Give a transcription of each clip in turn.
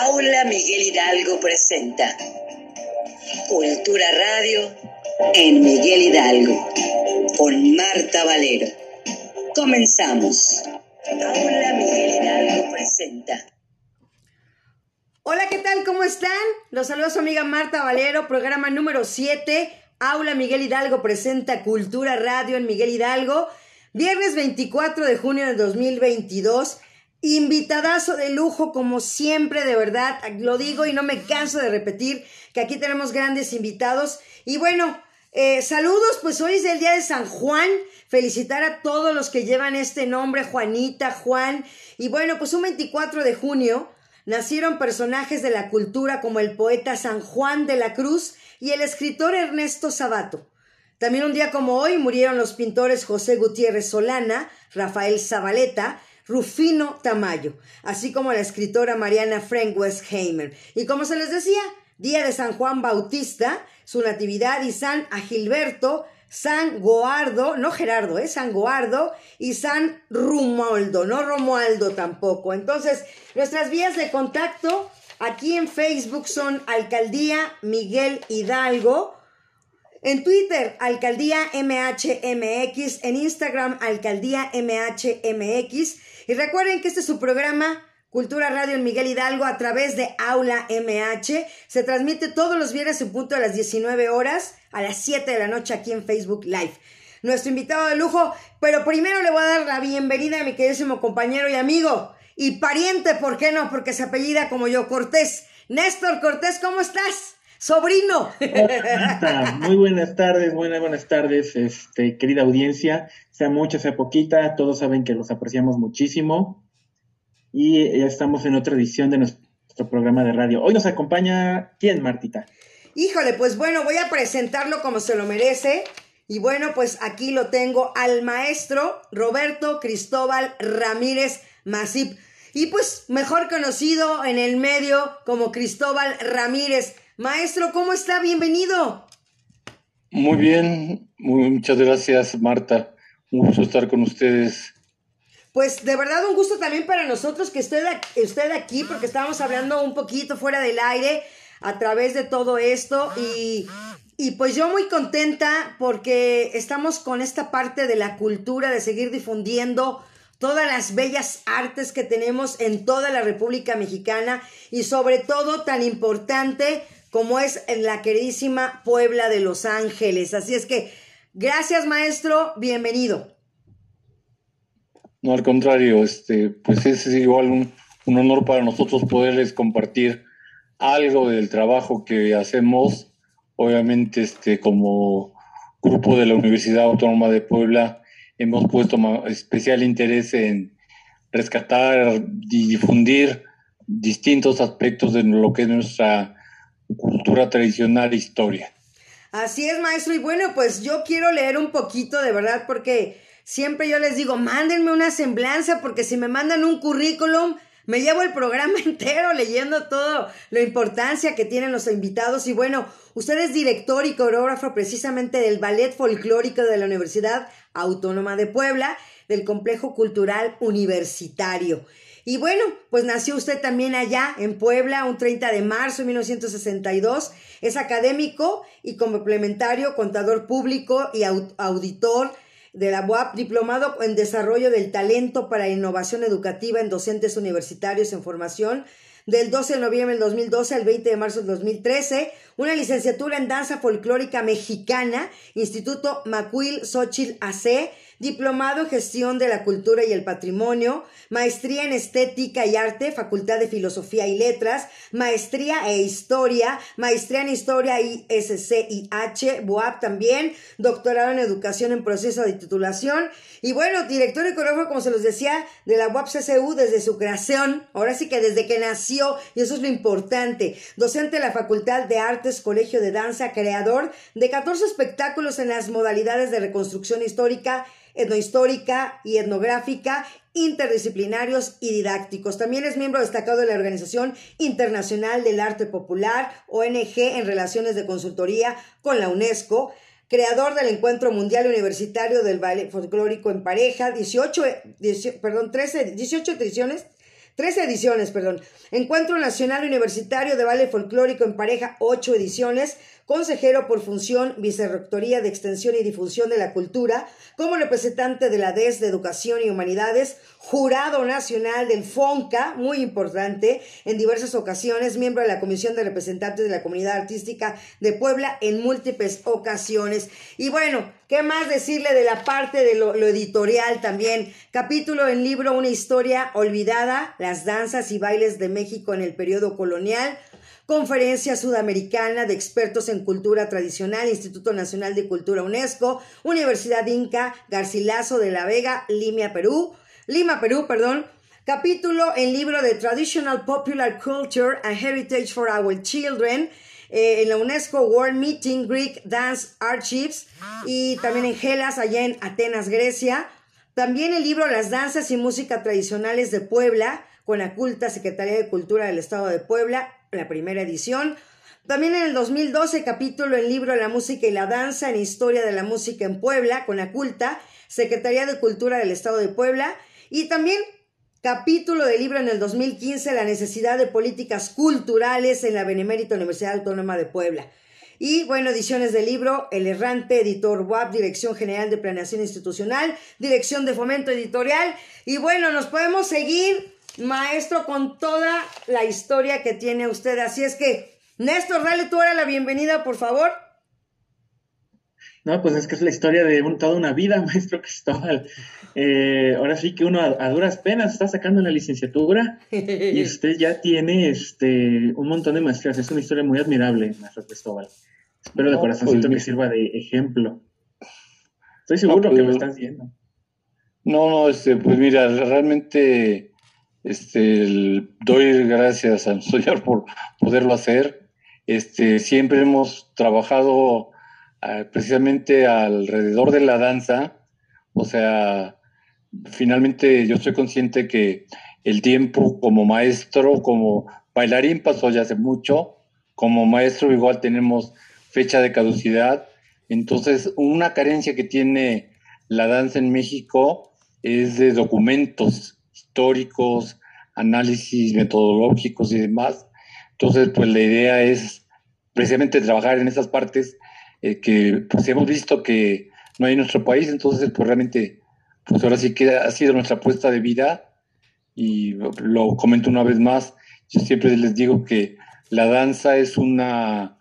Aula Miguel Hidalgo presenta Cultura Radio en Miguel Hidalgo con Marta Valero. Comenzamos. Aula Miguel Hidalgo presenta. Hola, ¿qué tal? ¿Cómo están? Los saluda su amiga Marta Valero, programa número 7. Aula Miguel Hidalgo presenta Cultura Radio en Miguel Hidalgo. Viernes 24 de junio del 2022. Invitadazo de lujo, como siempre, de verdad, lo digo y no me canso de repetir que aquí tenemos grandes invitados. Y bueno, eh, saludos, pues hoy es el día de San Juan. Felicitar a todos los que llevan este nombre, Juanita, Juan. Y bueno, pues un 24 de junio nacieron personajes de la cultura como el poeta San Juan de la Cruz y el escritor Ernesto Sabato. También un día como hoy murieron los pintores José Gutiérrez Solana, Rafael Zabaleta, Rufino Tamayo, así como la escritora Mariana Frank Westheimer. Y como se les decía, día de San Juan Bautista, su natividad y San Agilberto, San Goardo, no Gerardo, es San Goardo y San Rumoldo, no Romualdo tampoco. Entonces, nuestras vías de contacto aquí en Facebook son Alcaldía Miguel Hidalgo, en Twitter, Alcaldía MHMX, en Instagram, Alcaldía MHMX. Y recuerden que este es su programa Cultura Radio en Miguel Hidalgo a través de Aula MH. Se transmite todos los viernes en punto a las 19 horas, a las 7 de la noche aquí en Facebook Live. Nuestro invitado de lujo, pero primero le voy a dar la bienvenida a mi queridísimo compañero y amigo y pariente, ¿por qué no? Porque se apellida como yo, Cortés. Néstor Cortés, ¿cómo estás? Sobrino. Muy buenas tardes, buenas, buenas tardes, este, querida audiencia, sea mucha, sea poquita, todos saben que los apreciamos muchísimo y ya estamos en otra edición de nuestro programa de radio. Hoy nos acompaña, ¿quién, Martita? Híjole, pues bueno, voy a presentarlo como se lo merece. Y bueno, pues aquí lo tengo al maestro Roberto Cristóbal Ramírez Masip. Y pues mejor conocido en el medio como Cristóbal Ramírez. Maestro, ¿cómo está? Bienvenido. Muy bien, muchas gracias Marta. Un gusto estar con ustedes pues de verdad un gusto también para nosotros que esté, usted aquí, porque estábamos hablando un poquito fuera del aire a través de todo esto y, y pues yo muy contenta porque estamos con esta parte de la cultura, de seguir difundiendo todas las bellas artes que tenemos en toda la República Mexicana y sobre todo tan importante como es en la queridísima Puebla de Los Ángeles. Así es que, gracias maestro, bienvenido. No, al contrario, este, pues es igual un, honor para nosotros poderles compartir algo del trabajo que hacemos. Obviamente, este, como grupo de la Universidad Autónoma de Puebla, hemos puesto especial interés en rescatar y difundir distintos aspectos de lo que es nuestra cultura tradicional e historia. Así es, maestro. Y bueno, pues yo quiero leer un poquito de verdad porque Siempre yo les digo, mándenme una semblanza porque si me mandan un currículum, me llevo el programa entero leyendo todo la importancia que tienen los invitados. Y bueno, usted es director y coreógrafo precisamente del Ballet Folclórico de la Universidad Autónoma de Puebla, del Complejo Cultural Universitario. Y bueno, pues nació usted también allá en Puebla un 30 de marzo de 1962. Es académico y complementario, contador público y auditor de la UAP, diplomado en desarrollo del talento para innovación educativa en docentes universitarios en formación, del 12 de noviembre del 2012 al 20 de marzo del 2013, una licenciatura en danza folclórica mexicana, Instituto Macuil Xochitl AC, diplomado en gestión de la cultura y el patrimonio, maestría en estética y arte, Facultad de Filosofía y Letras, maestría e historia, maestría en historia ISCIH, BUAP también, doctorado en educación en proceso de titulación y bueno, director y coreógrafo, como se los decía, de la UAP CCU desde su creación, ahora sí que desde que nació, y eso es lo importante, docente de la Facultad de Artes, Colegio de Danza, creador de 14 espectáculos en las modalidades de reconstrucción histórica, etnohistórica y etnográfica, interdisciplinarios y didácticos. También es miembro destacado de la Organización Internacional del Arte Popular, ONG en Relaciones de Consultoría con la UNESCO, creador del Encuentro Mundial Universitario del Baile Folclórico en Pareja, 18, perdón, 13, 18 ediciones tres ediciones, perdón. Encuentro Nacional Universitario de Baile Folclórico en Pareja, ocho ediciones consejero por función, Vicerrectoría de Extensión y Difusión de la Cultura, como representante de la DES de Educación y Humanidades, jurado nacional del FONCA, muy importante, en diversas ocasiones, miembro de la Comisión de Representantes de la Comunidad Artística de Puebla en múltiples ocasiones. Y bueno, ¿qué más decirle de la parte de lo, lo editorial también? Capítulo en libro Una historia olvidada, las danzas y bailes de México en el periodo colonial, Conferencia Sudamericana de Expertos en Cultura Tradicional, Instituto Nacional de Cultura UNESCO, Universidad Inca, Garcilaso de la Vega, Lima, Perú, Lima, Perú, perdón. Capítulo en libro de Traditional Popular Culture and Heritage for Our Children, eh, en la UNESCO World Meeting Greek Dance Archives y también en Gelas, allá en Atenas, Grecia. También el libro Las danzas y música tradicionales de Puebla, con la culta Secretaría de Cultura del Estado de Puebla, la primera edición. También en el 2012, capítulo en libro La música y la danza en Historia de la Música en Puebla, con la culta, Secretaría de Cultura del Estado de Puebla. Y también capítulo de libro en el 2015, La necesidad de políticas culturales en la Benemérita Universidad Autónoma de Puebla. Y bueno, ediciones del libro El Errante, editor WAP, Dirección General de Planeación Institucional, Dirección de Fomento Editorial. Y bueno, nos podemos seguir maestro, con toda la historia que tiene usted. Así es que, Néstor, dale tú ahora la bienvenida, por favor. No, pues es que es la historia de toda una vida, maestro Cristóbal. Eh, ahora sí que uno a, duras penas está sacando la licenciatura y usted ya tiene este un montón de maestrías. Es una historia muy admirable, maestro Cristóbal. Espero de corazoncito pues, que sirva de ejemplo. Estoy seguro que lo pues, están haciendo. No, no, este, pues mira, realmente este, doy gracias al Señor por poderlo hacer. Este, siempre hemos trabajado ah, precisamente alrededor de la danza. O sea, finalmente yo estoy consciente que el tiempo como maestro, como bailarín pasó ya hace mucho. Como maestro igual tenemos fecha de caducidad. Entonces, una carencia que tiene la danza en México es de documentos históricos, análisis metodológicos y demás. Entonces, pues la idea es precisamente trabajar en esas partes eh, que pues hemos visto que no hay en nuestro país, entonces pues realmente, pues ahora sí que ha sido nuestra apuesta de vida. Y lo comento una vez más, yo siempre les digo que la danza es una,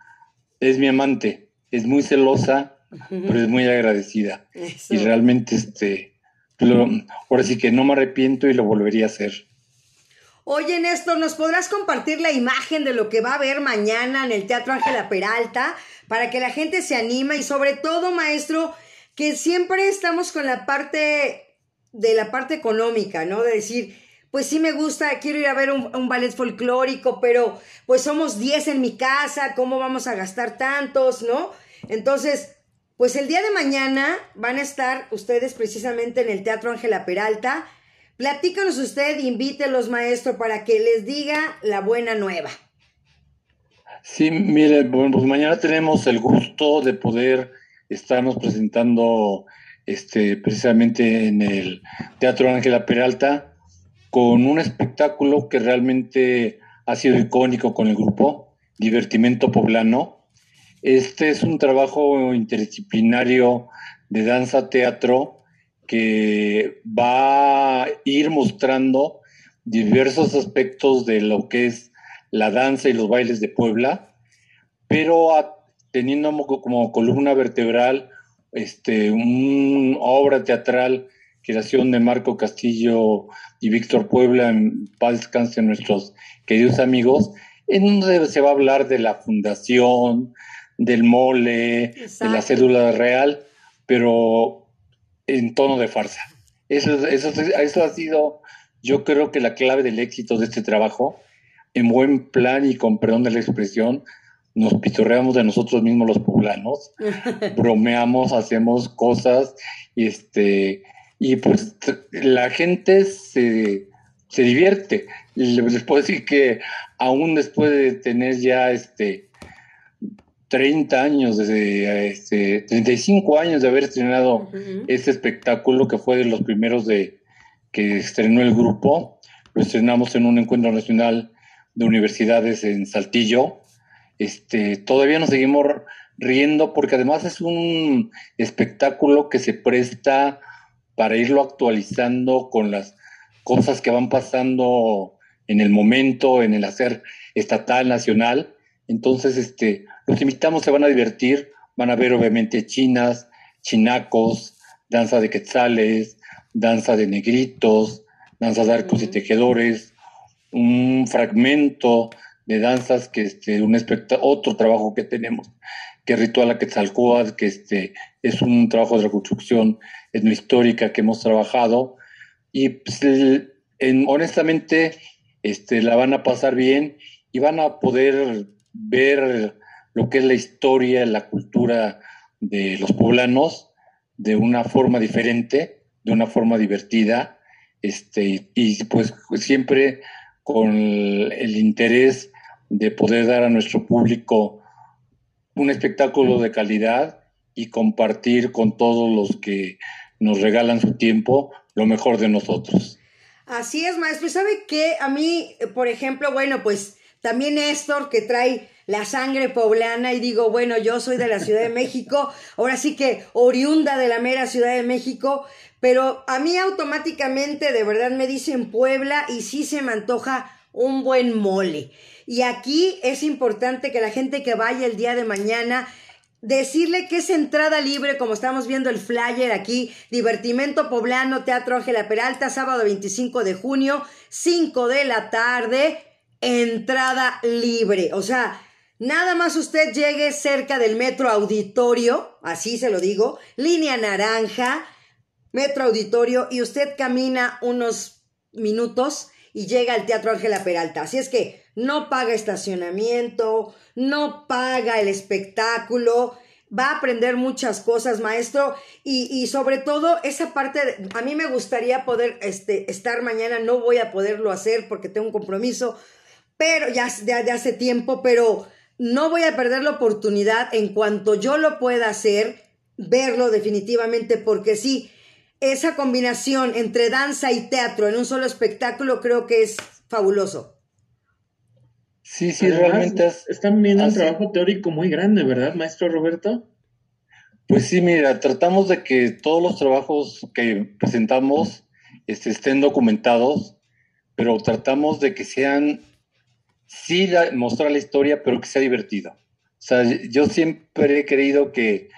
es mi amante, es muy celosa, pero es muy agradecida. Y realmente, este, ahora sí que no me arrepiento y lo volvería a hacer. Oye, Néstor, ¿nos podrás compartir la imagen de lo que va a haber mañana en el Teatro Ángela Peralta para que la gente se anime y sobre todo, maestro, que siempre estamos con la parte de la parte económica, ¿no? De decir, pues sí me gusta, quiero ir a ver un, un ballet folclórico, pero pues somos 10 en mi casa, ¿cómo vamos a gastar tantos, no? Entonces, pues el día de mañana van a estar ustedes precisamente en el Teatro Ángela Peralta. Platícanos usted, invítelos, maestro, para que les diga la buena nueva. Sí, mire, bueno, pues mañana tenemos el gusto de poder estarnos presentando este, precisamente en el Teatro Ángela Peralta con un espectáculo que realmente ha sido icónico con el grupo, Divertimento Poblano, este es un trabajo interdisciplinario de danza-teatro que va a ir mostrando diversos aspectos de lo que es la danza y los bailes de Puebla, pero teniendo como, columna vertebral este, una obra teatral, creación de Marco Castillo y Víctor Puebla, en paz descanse nuestros queridos amigos, en donde se va a hablar de la fundación, del mole, de la cédula real, pero en tono de farsa. Eso, eso, eso ha sido, yo creo que la clave del éxito de este trabajo, en buen plan y con perdón de la expresión, nos pitorreamos de nosotros mismos los poblanos, bromeamos, hacemos cosas, y este, y pues la gente se, se divierte. Les puedo decir que aún después de tener ya este 30 años, desde este, 35 años de haber estrenado este espectáculo que fue de los primeros de que estrenó el grupo. lo estrenamos en un encuentro nacional de universidades en Saltillo. Este, todavía nos seguimos riendo porque además es un espectáculo que se presta para irlo actualizando con las cosas que van pasando en el momento, en el hacer estatal, nacional. Entonces, este, los invitamos, se van a divertir, van a ver obviamente chinas, chinacos, danza de quetzales, danza de negritos, danza de arcos y tejedores, un fragmento de danzas que este, un otro trabajo que tenemos, que es Ritual a Quetzalcóatl, que este, es un trabajo de reconstrucción etnohistórica que hemos trabajado. Y pues, en, honestamente este, la van a pasar bien y van a poder ver lo que es la historia, la cultura de los poblanos de una forma diferente, de una forma divertida, este, y pues siempre con el interés de poder dar a nuestro público un espectáculo de calidad y compartir con todos los que nos regalan su tiempo lo mejor de nosotros. Así es, maestro. ¿Y sabe qué? A mí, por ejemplo, bueno, pues también Néstor, que trae la sangre poblana, y digo, bueno, yo soy de la Ciudad de México, ahora sí que oriunda de la mera Ciudad de México, pero a mí automáticamente de verdad me dicen Puebla y sí se me antoja un buen mole. Y aquí es importante que la gente que vaya el día de mañana decirle que es entrada libre, como estamos viendo el flyer aquí, Divertimento Poblano, Teatro Ángela Peralta, sábado 25 de junio, 5 de la tarde, entrada libre. O sea, nada más usted llegue cerca del Metro Auditorio, así se lo digo, línea naranja, Metro Auditorio, y usted camina unos minutos y llega al Teatro Ángela Peralta. Así es que no paga estacionamiento, no paga el espectáculo, va a aprender muchas cosas, maestro, y, sobre todo esa parte, a mí me gustaría poder este, estar mañana, no voy a poderlo hacer porque tengo un compromiso, pero ya de hace tiempo, pero no voy a perder la oportunidad en cuanto yo lo pueda hacer, verlo definitivamente, porque sí, esa combinación entre danza y teatro en un solo espectáculo creo que es fabuloso. Sí, sí, realmente están viendo un trabajo teórico muy grande, ¿verdad, maestro Roberto? Pues sí, mira, tratamos de que todos los trabajos que presentamos este, estén documentados, pero tratamos de que sean, sí, mostrar la historia, pero que sea divertido. O sea, yo siempre he creído que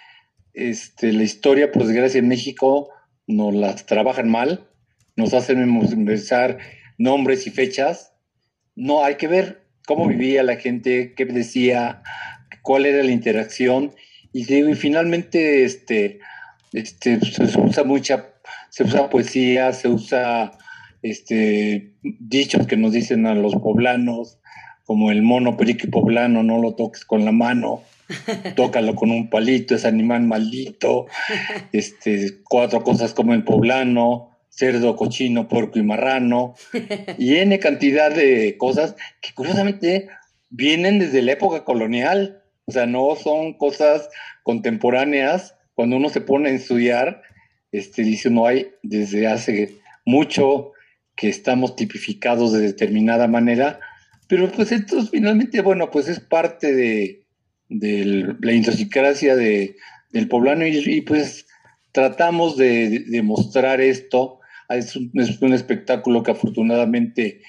este, la historia, por desgracia, en México nos las trabajan mal, nos hacen empezar nombres y fechas. No, hay que ver cómo vivía la gente, qué decía, cuál era la interacción. Y, finalmente este, este, se usa mucha, se usa poesía, se usa este, dichos que nos dicen a los poblanos, como el mono perico poblano, no lo toques con la mano. tócalo con un palito, es animal maldito, este, cuatro cosas como el poblano, cerdo, cochino, puerco y marrano, y N cantidad de cosas que curiosamente vienen desde la época colonial, o sea, no son cosas contemporáneas, cuando uno se pone a estudiar, este, dice uno hay desde hace mucho que estamos tipificados de determinada manera, pero pues esto finalmente, bueno, pues es parte de, la idiosincrasia de, del poblano y, pues tratamos de, de, mostrar esto. Es un, es un, espectáculo que afortunadamente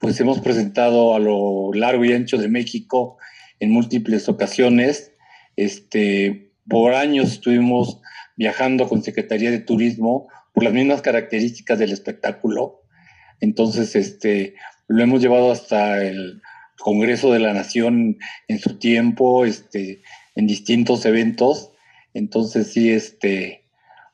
pues hemos presentado a lo largo y ancho de México en múltiples ocasiones. Este, por años estuvimos viajando con Secretaría de Turismo por las mismas características del espectáculo. Entonces, este, lo hemos llevado hasta el Congreso de la Nación en su tiempo, este, en distintos eventos. Entonces, sí, este,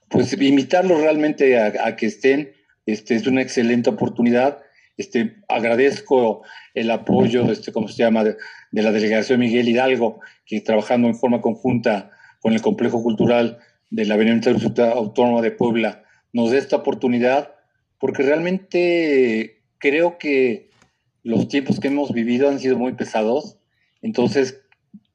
pues invitarlos realmente a, que estén, este, es una excelente oportunidad. Este, agradezco el apoyo, este, ¿cómo se llama?, de, la delegación Miguel Hidalgo, que trabajando en forma conjunta con el Complejo Cultural de la Benemérita Autónoma de Puebla, nos dé esta oportunidad, porque realmente creo que los tiempos que hemos vivido han sido muy pesados, entonces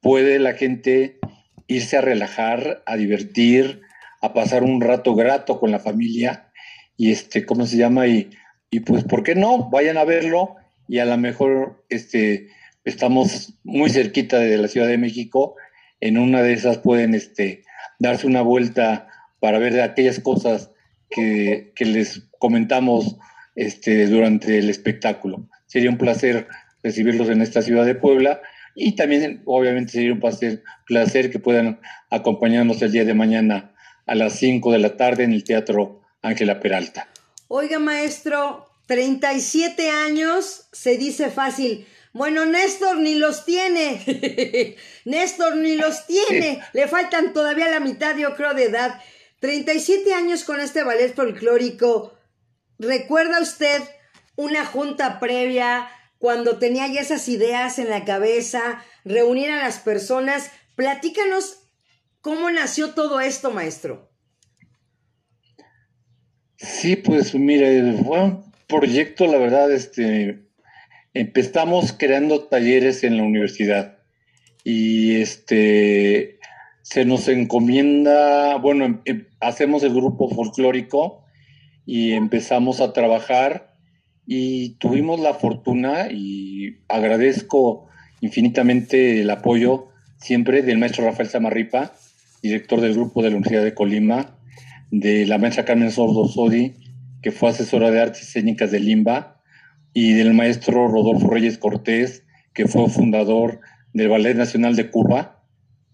puede la gente irse a relajar, a divertir, a pasar un rato grato con la familia y este, ¿cómo se llama? Y y pues, ¿por qué no? Vayan a verlo y a lo mejor este, estamos muy cerquita de la Ciudad de México, en una de esas pueden este, darse una vuelta para ver aquellas cosas que, que les comentamos este, durante el espectáculo. Sería un placer recibirlos en esta ciudad de Puebla y también obviamente sería un placer, placer que puedan acompañarnos el día de mañana a las 5 de la tarde en el Teatro Ángela Peralta. Oiga, maestro, 37 años se dice fácil. Bueno, Néstor ni los tiene. Néstor ni los tiene. Le faltan todavía la mitad, yo creo, de edad. 37 años con este ballet folclórico. ¿Recuerda usted una junta previa cuando tenía ya esas ideas en la cabeza, reunir a las personas? Platícanos cómo nació todo esto, maestro. Sí, pues mire, fue un proyecto, la verdad, este, empezamos creando talleres en la universidad y este, se nos encomienda, bueno, em, em, hacemos el grupo folclórico y empezamos a trabajar y tuvimos la fortuna y agradezco infinitamente el apoyo siempre del maestro Rafael Samarripa, director del grupo de la Universidad de Colima, de la maestra Carmen Sordo Sodi, que fue asesora de artes escénicas de Limba, y del maestro Rodolfo Reyes Cortés, que fue fundador del Ballet Nacional de Cuba.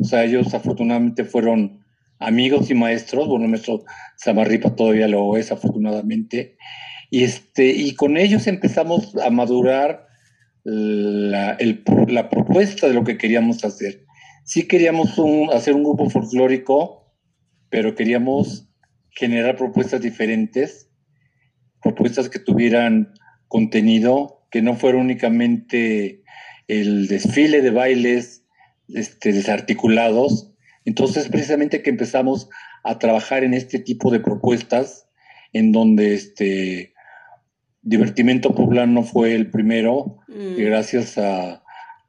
O sea, ellos afortunadamente fueron amigos y maestros, bueno, nuestro Samarripa todavía lo es afortunadamente, y, este, y con ellos empezamos a madurar la, la propuesta de lo que queríamos hacer. Sí queríamos hacer un grupo folclórico, pero queríamos generar propuestas diferentes, propuestas que tuvieran contenido, que no fuera únicamente el desfile de bailes este, desarticulados, entonces, precisamente que empezamos a trabajar en este tipo de propuestas, en donde este Divertimento Poblano fue el primero, mm. gracias a,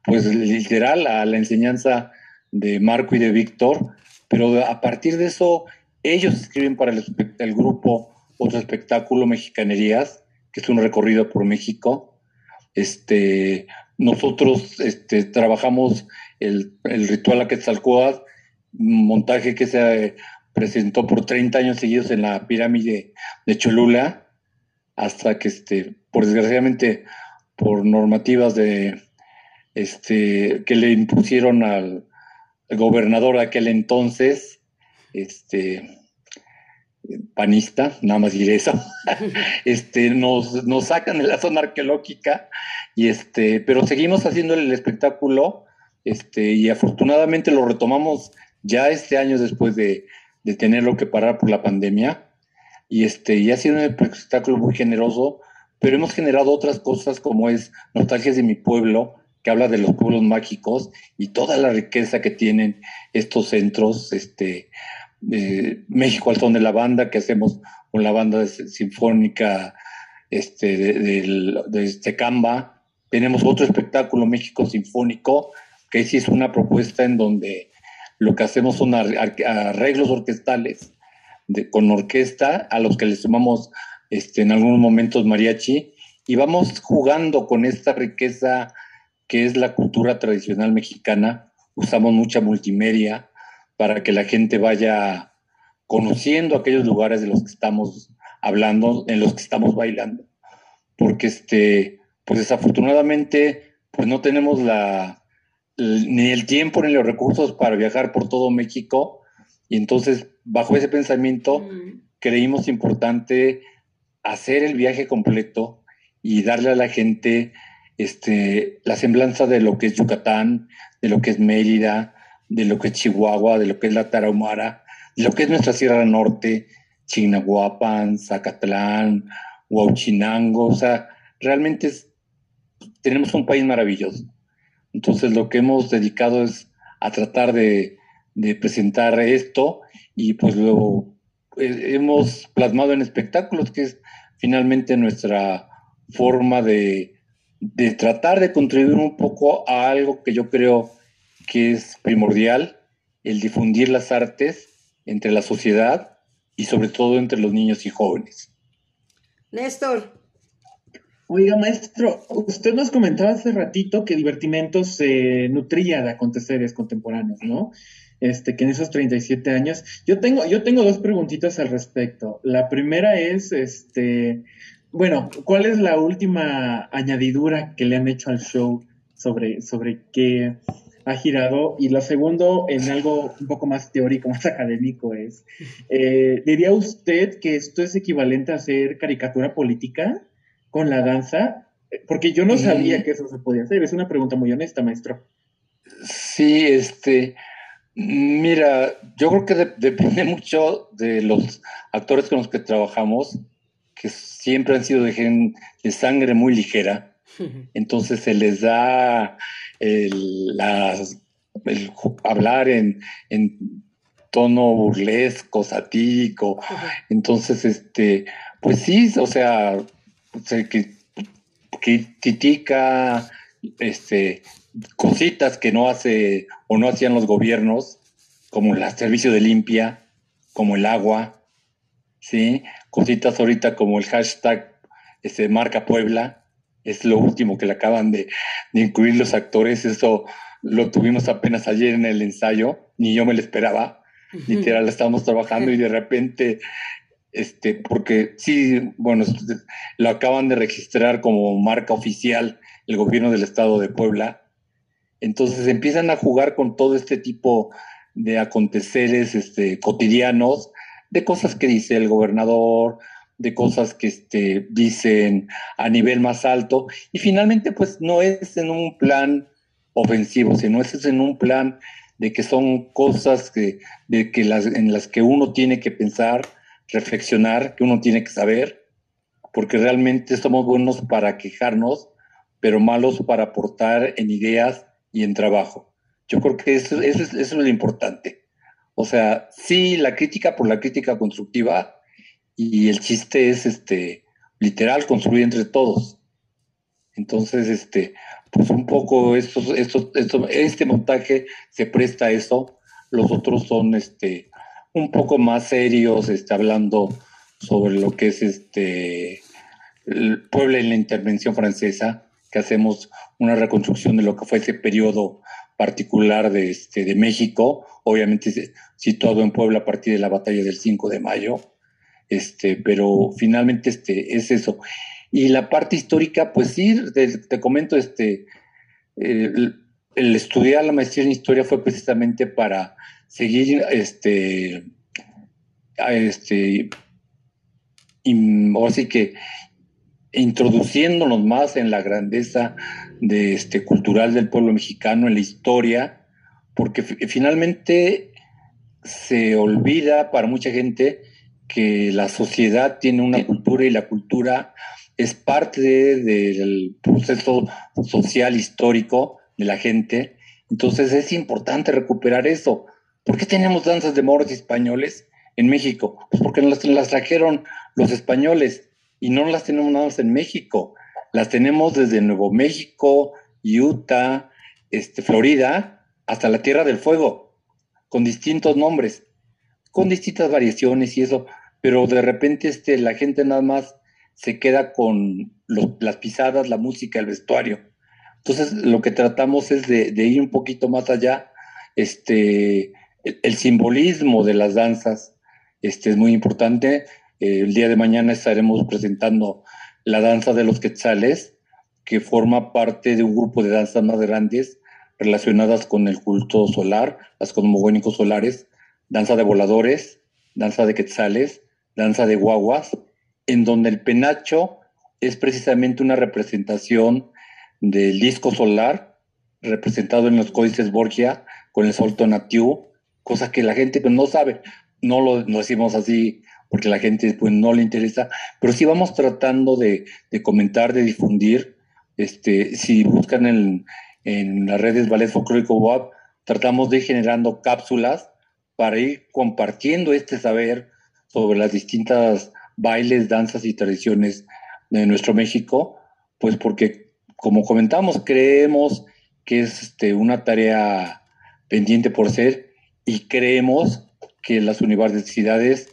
pues literal, a la enseñanza de Marco y de Víctor, pero a partir de eso, ellos escriben para el, el grupo otro espectáculo, Mexicanerías, que es un recorrido por México. Este, nosotros este, trabajamos el, el ritual a Quetzalcóatl montaje que se presentó por 30 años seguidos en la pirámide de Cholula, hasta que, este, por desgraciadamente, por normativas de, este, que le impusieron al, gobernador de aquel entonces, este, panista, nada más diré eso, este, nos, nos sacan de la zona arqueológica, y este, pero seguimos haciendo el espectáculo, este, y afortunadamente lo retomamos ya este año después de, tenerlo que parar por la pandemia. Y, este, y ha sido un espectáculo muy generoso, pero hemos generado otras cosas como es Nostalgias de mi pueblo, que habla de los pueblos mágicos y toda la riqueza que tienen estos centros, este, México al son de la banda, que hacemos con la banda sinfónica este, de, de, este Camba. Tenemos otro espectáculo, México Sinfónico, que sí es una propuesta en donde lo que hacemos son arreglos orquestales con orquesta a los que les sumamos este, en algunos momentos mariachi y vamos jugando con esta riqueza que es la cultura tradicional mexicana. Usamos mucha multimedia para que la gente vaya conociendo aquellos lugares de los que estamos hablando, en los que estamos bailando. Porque este, pues desafortunadamente, pues no tenemos la, ni el tiempo ni los recursos para viajar por todo México. Y entonces, bajo ese pensamiento, mm. creímos importante hacer el viaje completo y darle a la gente este, la semblanza de lo que es Yucatán, de lo que es Mérida, de lo que es Chihuahua, de lo que es la Tarahumara, de lo que es nuestra Sierra Norte, Chignahuapan, Zacatlán, Huauchinango. O sea, realmente tenemos un país maravilloso. Entonces lo que hemos dedicado es a tratar de, presentar esto y pues lo eh, hemos plasmado en espectáculos, que es finalmente nuestra forma de, de tratar de contribuir un poco a algo que yo creo que es primordial, el difundir las artes entre la sociedad y sobre todo entre los niños y jóvenes. Néstor, Oiga, maestro, usted nos comentaba hace ratito que Divertimentos se nutría de aconteceres contemporáneos, ¿no? Este, que en esos 37 años. Yo tengo, yo tengo dos preguntitas al respecto. La primera es, este, bueno, ¿cuál es la última añadidura que le han hecho al show sobre, sobre qué ha girado? Y lo segundo, en algo un poco más teórico, más académico, es, eh, ¿diría usted que esto es equivalente a hacer caricatura política? Con la danza? Porque yo no sabía que eso se podía hacer. Es una pregunta muy honesta, maestro. Sí, este, mira, yo creo que depende mucho de los actores con los que trabajamos, que siempre han sido de, de sangre muy ligera. Entonces se les da el, hablar en, en tono burlesco, satírico. Entonces, este, pues sí, o sea, que, critica este, cositas que no hace o no hacían los gobiernos, como el servicio de limpia, como el agua, ¿sí? Cositas ahorita como el hashtag este, Marca Puebla, es lo último que le acaban de, de, incluir los actores, eso lo tuvimos apenas ayer en el ensayo, ni yo me lo esperaba, literal, estábamos trabajando y de repente este, porque sí, bueno, lo acaban de registrar como marca oficial el gobierno del estado de Puebla. Entonces empiezan a jugar con todo este tipo de aconteceres este, cotidianos, de cosas que dice el gobernador, de cosas que este, dicen a nivel más alto, y finalmente pues no es en un plan ofensivo, sino es en un plan de que son cosas que, de que las, en las que uno tiene que pensar, reflexionar, que uno tiene que saber, porque realmente somos buenos para quejarnos, pero malos para aportar en ideas y en trabajo. Yo creo que eso, eso, es, lo importante. O sea, sí, la crítica por la crítica constructiva y el chiste es, este, literal, construir entre todos. Entonces, este, pues un poco estos, estos, este montaje se presta a eso. Los otros son, este, un poco más serios, este, hablando sobre lo que es este el Puebla en la intervención francesa, que hacemos una reconstrucción de lo que fue ese periodo particular de, este, de México, obviamente situado en Puebla a partir de la batalla del 5 de mayo, este, pero finalmente este, es eso. Y la parte histórica, pues sí, te, comento, este, el, el, estudiar la maestría en historia fue precisamente para seguir este, este, así que introduciéndonos más en la grandeza de este, cultural del pueblo mexicano, en la historia, porque finalmente se olvida para mucha gente que la sociedad tiene una cultura y la cultura es parte del proceso social histórico de la gente. Entonces es importante recuperar eso. ¿Por qué tenemos danzas de moros españoles en México? Pues porque las, las trajeron los españoles y no las tenemos nada más en México. Las tenemos desde Nuevo México, Utah, este, Florida, hasta la Tierra del Fuego, con distintos nombres, con distintas variaciones y eso, pero de repente este, la gente nada más se queda con las pisadas, la música, el vestuario. Entonces, lo que tratamos es de, de ir un poquito más allá, este, el, simbolismo de las danzas este, es muy importante. Eh, el día de mañana estaremos presentando la danza de los quetzales, que forma parte de un grupo de danzas más grandes relacionadas con el culto solar, las cosmogónicos solares, danza de voladores, danza de quetzales, danza de guaguas, en donde el penacho es precisamente una representación del disco solar representado en los códices Borgia con el sol tonatiuh cosa que la gente pues, no sabe. No lo, decimos así porque la gente pues, no le interesa, pero sí vamos tratando de, comentar, de difundir. Este, si buscan en, en las redes Ballet Folclórico WAP, tratamos de ir generando cápsulas para ir compartiendo este saber sobre las distintas bailes, danzas y tradiciones de nuestro México, pues porque, como comentamos, creemos que es este, una tarea pendiente por ser y creemos que las universidades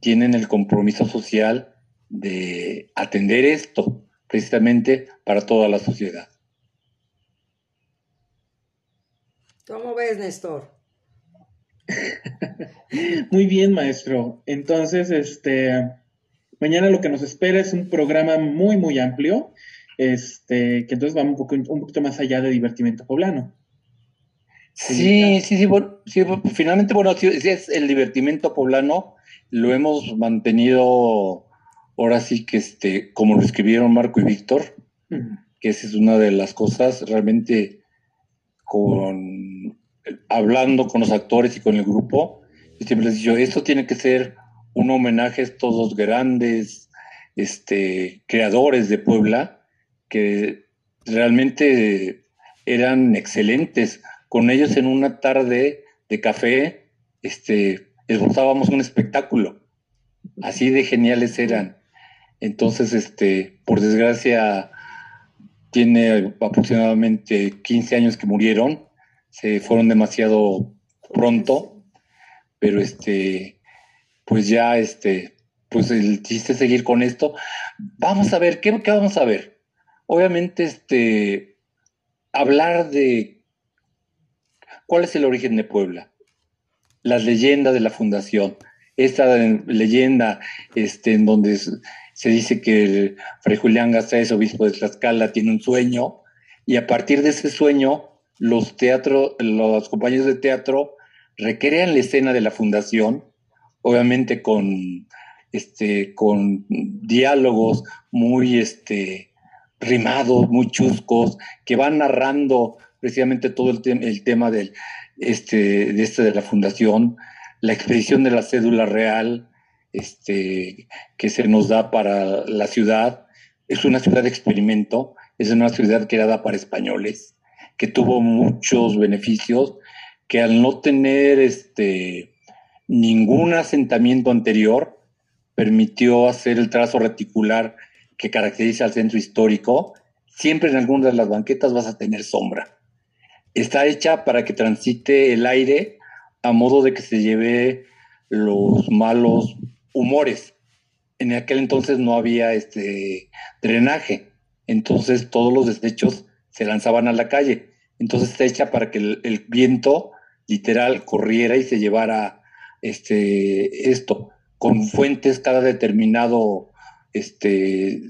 tienen el compromiso social de atender esto, precisamente para toda la sociedad. ¿Cómo ves, Néstor? Muy bien, maestro. Entonces, este, mañana lo que nos espera es un programa muy, muy amplio, este, que entonces va un, poco, un poquito más allá de divertimento poblano. Sí, sí, sí, sí, finalmente, bueno, sí, es el divertimento poblano, lo hemos mantenido ahora sí que este, como lo escribieron Marco y Víctor, que esa es una de las cosas realmente con hablando con los actores y con el grupo, siempre les dicho, esto tiene que ser un homenaje a estos dos grandes este, creadores de Puebla, que realmente eran excelentes. Con ellos en una tarde de café, este, esbozábamos un espectáculo. Así de geniales eran. Entonces, este, por desgracia, tiene aproximadamente 15 años que murieron se fueron demasiado pronto, pero este, pues ya, este, pues el chiste seguir con esto. Vamos a ver, ¿qué, qué vamos a ver? Obviamente, este, hablar de cuál es el origen de Puebla, las leyendas de la fundación, esta leyenda este, en donde se dice que Fray Julián Gámez, obispo de Tlaxcala, tiene un sueño y a partir de ese sueño los teatros, los compañeros de teatro recrean la escena de la fundación, obviamente con este, con diálogos muy este, rimados, muy chuscos, que van narrando precisamente todo el, el tema del, este, de, este, de la fundación, la expedición de la cédula real este, que se nos da para la ciudad. Es una ciudad de experimento, es una ciudad creada para españoles que tuvo muchos beneficios, que al no tener este, ningún asentamiento anterior, permitió hacer el trazo reticular que caracteriza al centro histórico. Siempre en alguna de las banquetas vas a tener sombra. Está hecha para que transite el aire a modo de que se lleve los malos humores. En aquel entonces no había este drenaje, entonces todos los desechos se lanzaban a la calle. Entonces está hecha para que el, viento literal corriera y se llevara este, esto, con fuentes cada determinado este,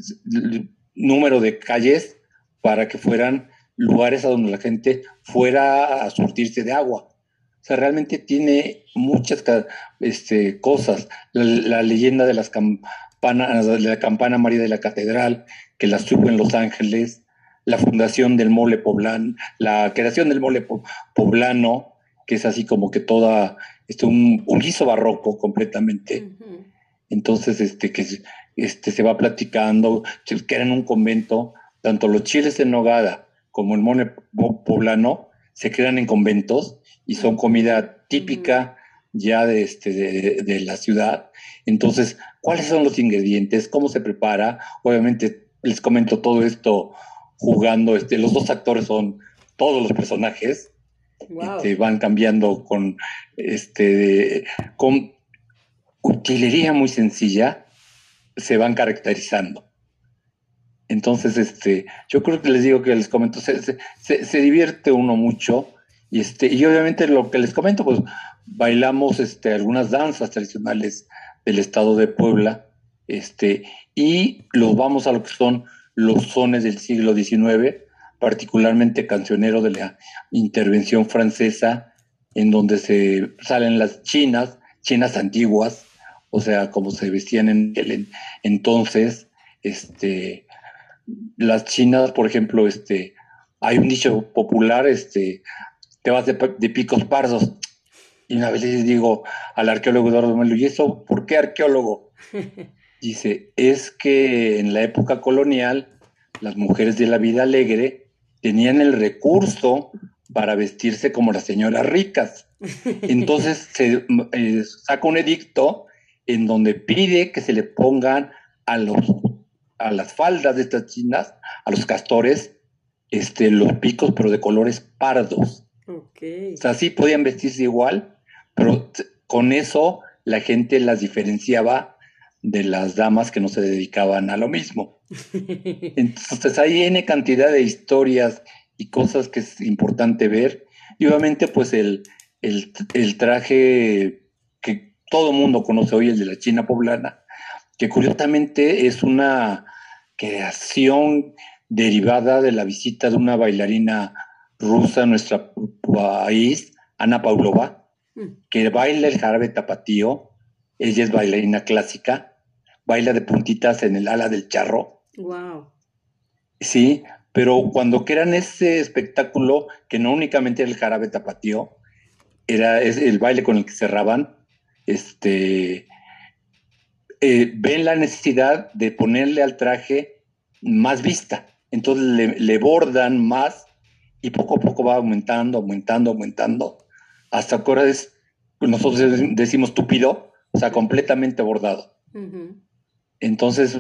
número de calles para que fueran lugares a donde la gente fuera a surtirse de agua. O sea, realmente tiene muchas este, cosas. La, leyenda de las campanas, de la campana María de la Catedral, que la subo en Los Ángeles, la fundación del mole poblano, la creación del mole poblano, que es así como que toda, este, un, guiso barroco completamente. Entonces, este, que este, se va platicando, que era en un convento, tanto los chiles en nogada como el mole poblano se crean en conventos y son comida típica ya de, este, de, de, la ciudad. Entonces, ¿cuáles son los ingredientes? ¿Cómo se prepara? Obviamente, les comento todo esto jugando, este, los dos actores son todos los personajes, este, van cambiando con, este, con utilería muy sencilla, se van caracterizando. Entonces, este, yo creo que les digo que les comento, se, se, divierte uno mucho, y este, y obviamente lo que les comento, pues bailamos este, algunas danzas tradicionales del estado de Puebla, este, y los vamos a lo que son los sones del siglo XIX, particularmente cancionero de la intervención francesa, en donde se salen las chinas, chinas antiguas, o sea, como se vestían en el entonces, este, las chinas, por ejemplo, este, hay un dicho popular, este, te vas de, picos pardos. Y una vez les digo al arqueólogo Eduardo Melo, ¿y eso por qué arqueólogo? Dice, es que en la época colonial las mujeres de la vida alegre tenían el recurso para vestirse como las señoras ricas. Entonces se eh, saca un edicto en donde pide que se le pongan a, los, a las faldas de estas chinas, a los castores, este, los picos, pero de colores pardos. Okay. O sea, sí podían vestirse igual, pero con eso la gente las diferenciaba de las damas que no se dedicaban a lo mismo. Entonces hay N cantidad de historias y cosas que es importante ver. Y obviamente pues el, el, traje que todo mundo conoce hoy, el de la China poblana, que curiosamente es una creación derivada de la visita de una bailarina rusa a nuestro país, Ana Paulova, mm. que baila el jarabe tapatío. Ella es bailarina clásica baila de puntitas en el ala del charro. Wow. Sí, pero cuando crean ese espectáculo, que no únicamente era el jarabe tapatío, era el baile con el que cerraban, este, eh, ven la necesidad de ponerle al traje más vista. Entonces le, le, bordan más y poco a poco va aumentando, aumentando, aumentando, hasta que ahora es, nosotros decimos tupido, o sea, completamente bordado. Entonces,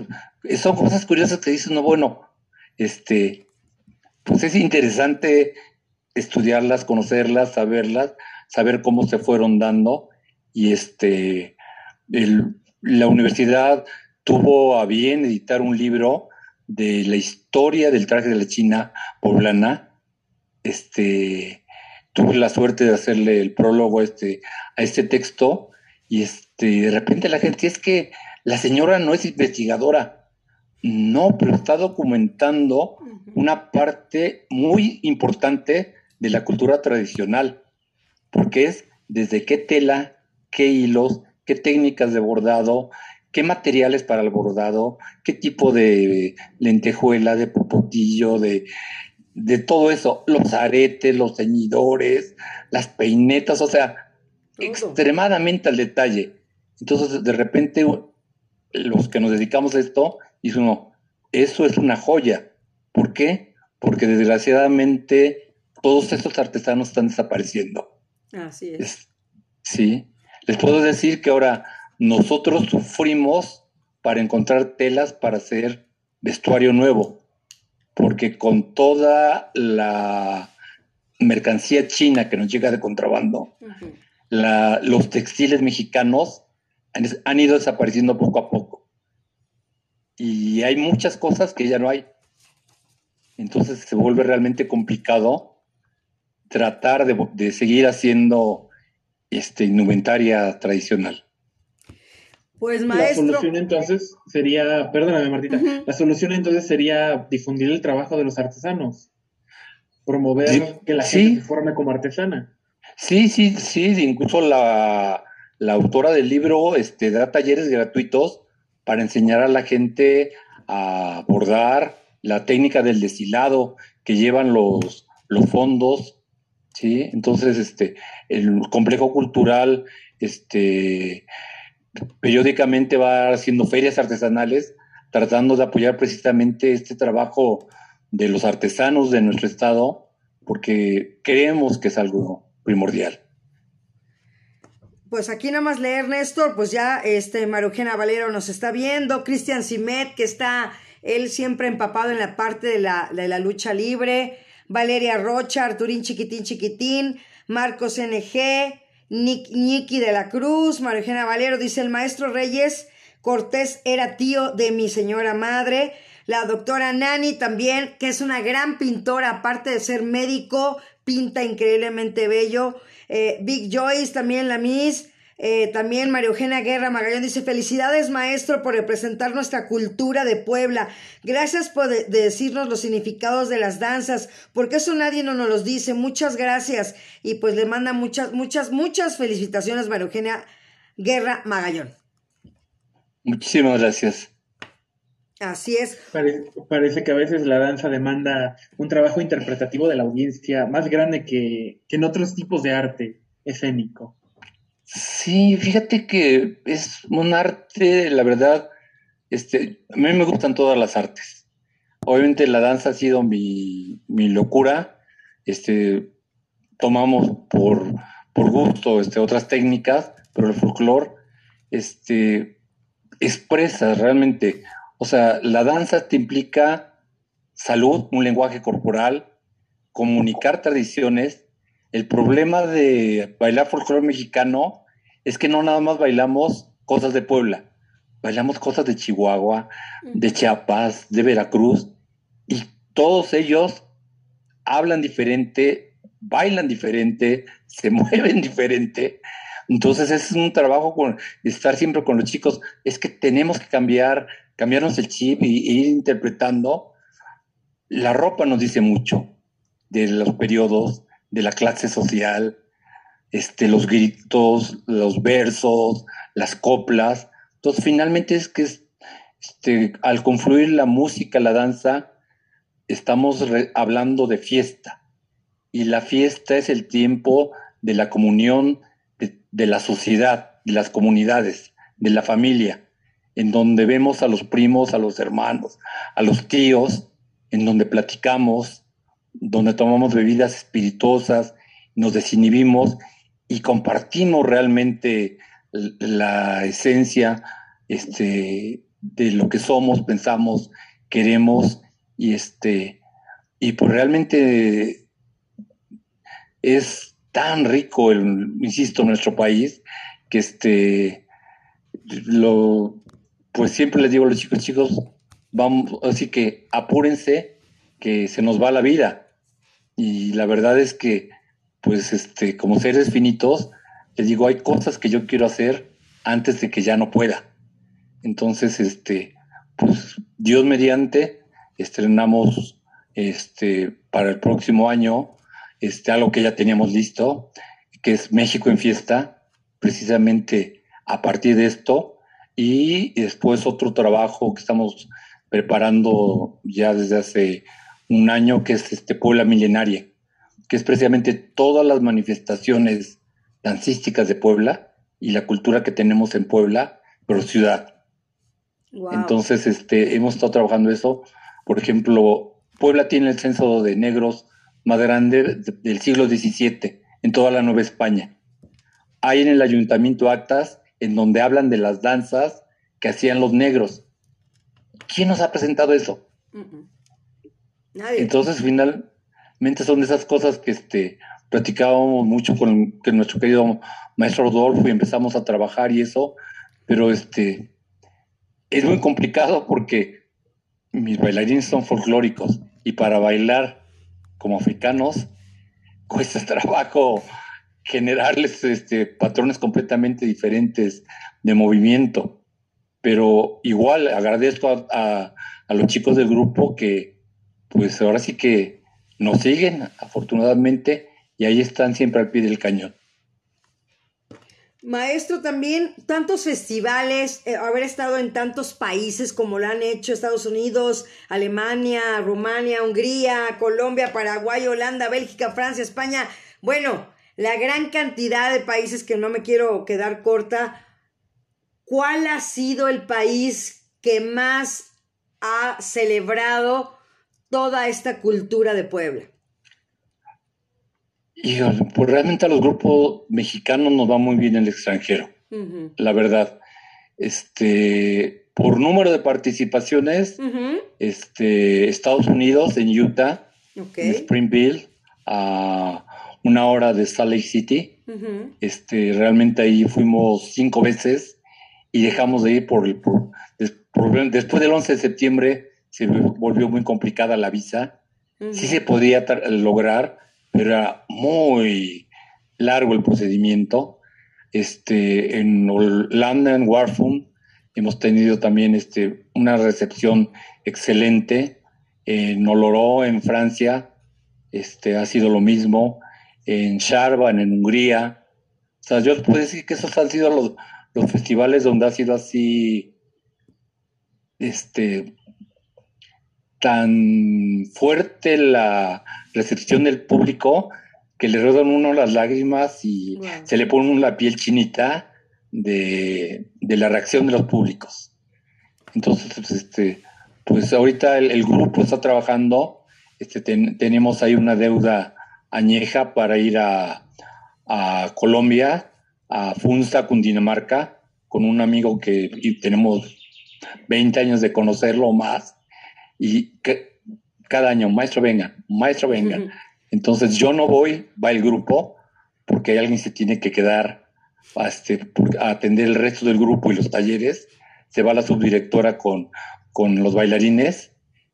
son cosas curiosas que dicen, no, bueno, este, pues es interesante estudiarlas, conocerlas, saberlas, saber cómo se fueron dando. Y este, la universidad tuvo a bien editar un libro de la historia del traje de la China poblana. Este, tuve la suerte de hacerle el prólogo a este, a este texto y este, de repente la gente es que la señora no es investigadora, no, pero está documentando una parte muy importante de la cultura tradicional, porque es desde qué tela, qué hilos, qué técnicas de bordado, qué materiales para el bordado, qué tipo de lentejuela, de popotillo, de, de todo eso, los aretes, los ceñidores, las peinetas, o sea, extremadamente al detalle. Entonces, de repente, los que nos dedicamos a esto, dice uno, eso es una joya. ¿Por qué? Porque desgraciadamente todos estos artesanos están desapareciendo. Así es. sí. Les puedo decir que ahora nosotros sufrimos para encontrar telas para hacer vestuario nuevo, porque con toda la mercancía china que nos llega de contrabando, los textiles mexicanos han, ido desapareciendo poco a poco. Y hay muchas cosas que ya no hay. Entonces se vuelve realmente complicado tratar de, seguir haciendo este, indumentaria tradicional. Pues maestro. La solución entonces sería, perdóname Martita, la solución entonces sería difundir el trabajo de los artesanos, promover que la gente se forme como artesana. Sí, sí, sí, incluso la, la autora del libro este, da talleres gratuitos para enseñar a la gente a bordar la técnica del deshilado que llevan los, los fondos, ¿sí? Entonces, este, el complejo cultural, este, periódicamente va haciendo ferias artesanales tratando de apoyar precisamente este trabajo de los artesanos de nuestro estado, porque creemos que es algo primordial. Pues aquí nada más leer, Néstor, pues ya este Marujena Valero nos está viendo, Cristian Simet, que está él siempre empapado en la parte de la, de la lucha libre, Valeria Rocha, Arturín Chiquitín Chiquitín, Marcos NG, Nicky de la Cruz, Marujena Valero, dice el maestro Reyes Cortés era tío de mi señora madre, la doctora Nani también, que es una gran pintora, aparte de ser médico, pinta increíblemente bello. Eh, Big Joyce, también la Miss. Eh, también María Eugenia Guerra Magallón dice, felicidades maestro por representar nuestra cultura de Puebla. Gracias por decirnos los significados de las danzas, porque eso nadie no nos los dice. Muchas gracias. Y pues le manda muchas, muchas, muchas felicitaciones María Eugenia Guerra Magallón. Muchísimas gracias. Así es. Parece, que a veces la danza demanda un trabajo interpretativo de la audiencia más grande que, en otros tipos de arte escénico. Sí, fíjate que es un arte, la verdad, este, a mí me gustan todas las artes. Obviamente la danza ha sido mi, mi locura. Este, tomamos por, por gusto este, otras técnicas, pero el folclore este, expresa realmente o sea, la danza te implica salud, un lenguaje corporal, comunicar tradiciones. El problema de bailar folclore mexicano es que no nada más bailamos cosas de Puebla, bailamos cosas de Chihuahua, de Chiapas, de Veracruz, y todos ellos hablan diferente, bailan diferente, se mueven diferente. Entonces es un trabajo con estar siempre con los chicos. Es que tenemos que cambiar, cambiarnos el chip y, ir interpretando. La ropa nos dice mucho de los periodos, de la clase social, este, los gritos, los versos, las coplas. Entonces finalmente es que este, al confluir la música, la danza, estamos hablando de fiesta. Y la fiesta es el tiempo de la comunión de, la sociedad, de las comunidades, de la familia, en donde vemos a los primos, a los hermanos, a los tíos, en donde platicamos, donde tomamos bebidas espirituosas, nos desinhibimos y compartimos realmente la esencia este, de lo que somos, pensamos, queremos y este y pues realmente es tan rico el insisto nuestro país que este lo pues siempre les digo a los chicos chicos vamos así que apúrense que se nos va la vida y la verdad es que pues este como seres finitos les digo hay cosas que yo quiero hacer antes de que ya no pueda. Entonces este pues Dios mediante estrenamos este, para el próximo año este, algo que ya teníamos listo, que es México en fiesta, precisamente a partir de esto, y después otro trabajo que estamos preparando ya desde hace un año, que es este Puebla Milenaria, que es precisamente todas las manifestaciones dancísticas de Puebla y la cultura que tenemos en Puebla, pero ciudad. Entonces, este, hemos estado trabajando eso por ejemplo, Puebla tiene el censo de negros más grande del siglo XVII en toda la Nueva España. Hay en el ayuntamiento actas en donde hablan de las danzas que hacían los negros. ¿Quién nos ha presentado eso? Entonces, finalmente son de esas cosas que este, platicábamos mucho con, nuestro querido maestro Rodolfo y empezamos a trabajar y eso, pero este, es muy complicado porque mis bailarines son folclóricos y para bailar como africanos cuesta trabajo generarles este, patrones completamente diferentes de movimiento. Pero igual agradezco a los chicos del grupo que pues ahora sí que nos siguen afortunadamente y ahí están siempre al pie del cañón. Maestro, también tantos festivales, eh, haber estado en tantos países como lo han hecho Estados Unidos, Alemania, Rumania, Hungría, Colombia, Paraguay, Holanda, Bélgica, Francia, España. Bueno, la gran cantidad de países que no me quiero quedar corta. ¿Cuál ha sido el país que más ha celebrado toda esta cultura de Puebla? Híjole, pues realmente a los grupos mexicanos nos va muy bien el extranjero, la verdad. Este, por número de participaciones, este, Estados Unidos en Utah, en Springville, a una hora de Salt Lake City. Este, realmente ahí fuimos cinco veces y dejamos de ir por, por, después del 11 de septiembre se volvió muy complicada la visa. Sí se podía lograr, era muy largo el procedimiento. Este, en Holanda, en Warfum, hemos tenido también este, una recepción excelente. En Oloró, en Francia, este, ha sido lo mismo. En Sharban, en Hungría. O sea, yo puedo decir que esos han sido los, los festivales donde ha sido así, este, tan fuerte la recepción del público que le rodan uno las lágrimas y se le pone la piel chinita de, la reacción de los públicos. Entonces, pues, este, pues ahorita el, grupo está trabajando, este, tenemos ahí una deuda añeja para ir a, Colombia, a Funza, Cundinamarca, con un amigo que tenemos 20 años de conocerlo más y que cada año, maestro venga, maestro venga. Entonces yo no voy, va el grupo, porque alguien se tiene que quedar a, este, a atender el resto del grupo y los talleres. se va la subdirectora con, con los bailarines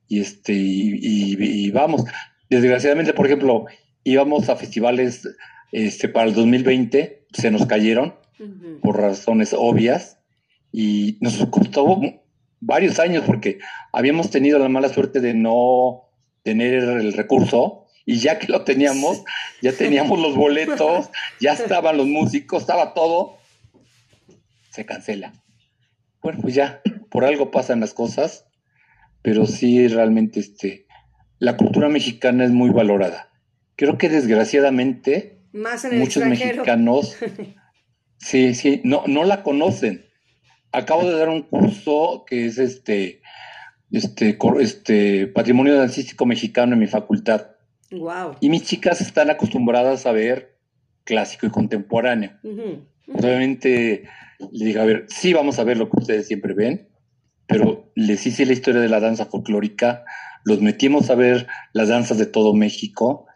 y, este, y, vamos. Desgraciadamente, por ejemplo, íbamos a festivales este, para el 2020, se nos cayeron por razones obvias y nos costó varios años porque habíamos tenido la mala suerte de no tener el recurso y ya que lo teníamos, ya teníamos los boletos, ya estaban los músicos, estaba todo, se cancela. Bueno, pues ya, por algo pasan las cosas, pero sí realmente este, la cultura mexicana es muy valorada. Creo que desgraciadamente muchos mexicanos sí, sí, no, no la conocen. Acabo de dar un curso que es este, este, este patrimonio dancístico mexicano en mi facultad. Wow. Y mis chicas están acostumbradas a ver clásico y contemporáneo. Obviamente le digo, a ver, sí vamos a ver lo que ustedes siempre ven, pero les hice la historia de la danza folclórica, los metimos a ver las danzas de todo México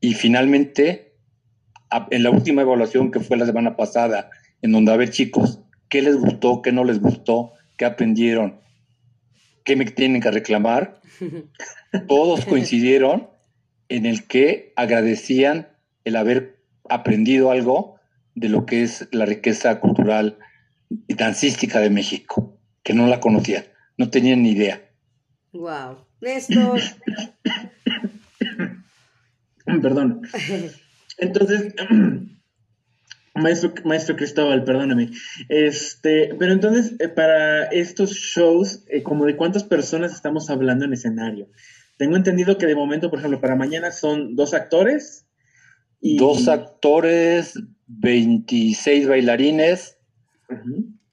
y finalmente, en la última evaluación que fue la semana pasada, en donde a ver chicos, ¿qué les gustó, qué no les gustó, qué aprendieron, qué me tienen que reclamar? Todos coincidieron en el que agradecían el haber aprendido algo de lo que es la riqueza cultural y dancística de México, que no la conocían, no tenían ni idea. Wow. Néstor. Perdón. Entonces, maestro, maestro Cristóbal, perdóname. Este, pero entonces, eh, para estos shows, eh, como de cuántas personas estamos hablando en escenario. Tengo entendido que de momento, por ejemplo, para mañana son dos actores. Y... Dos actores, 26 bailarines,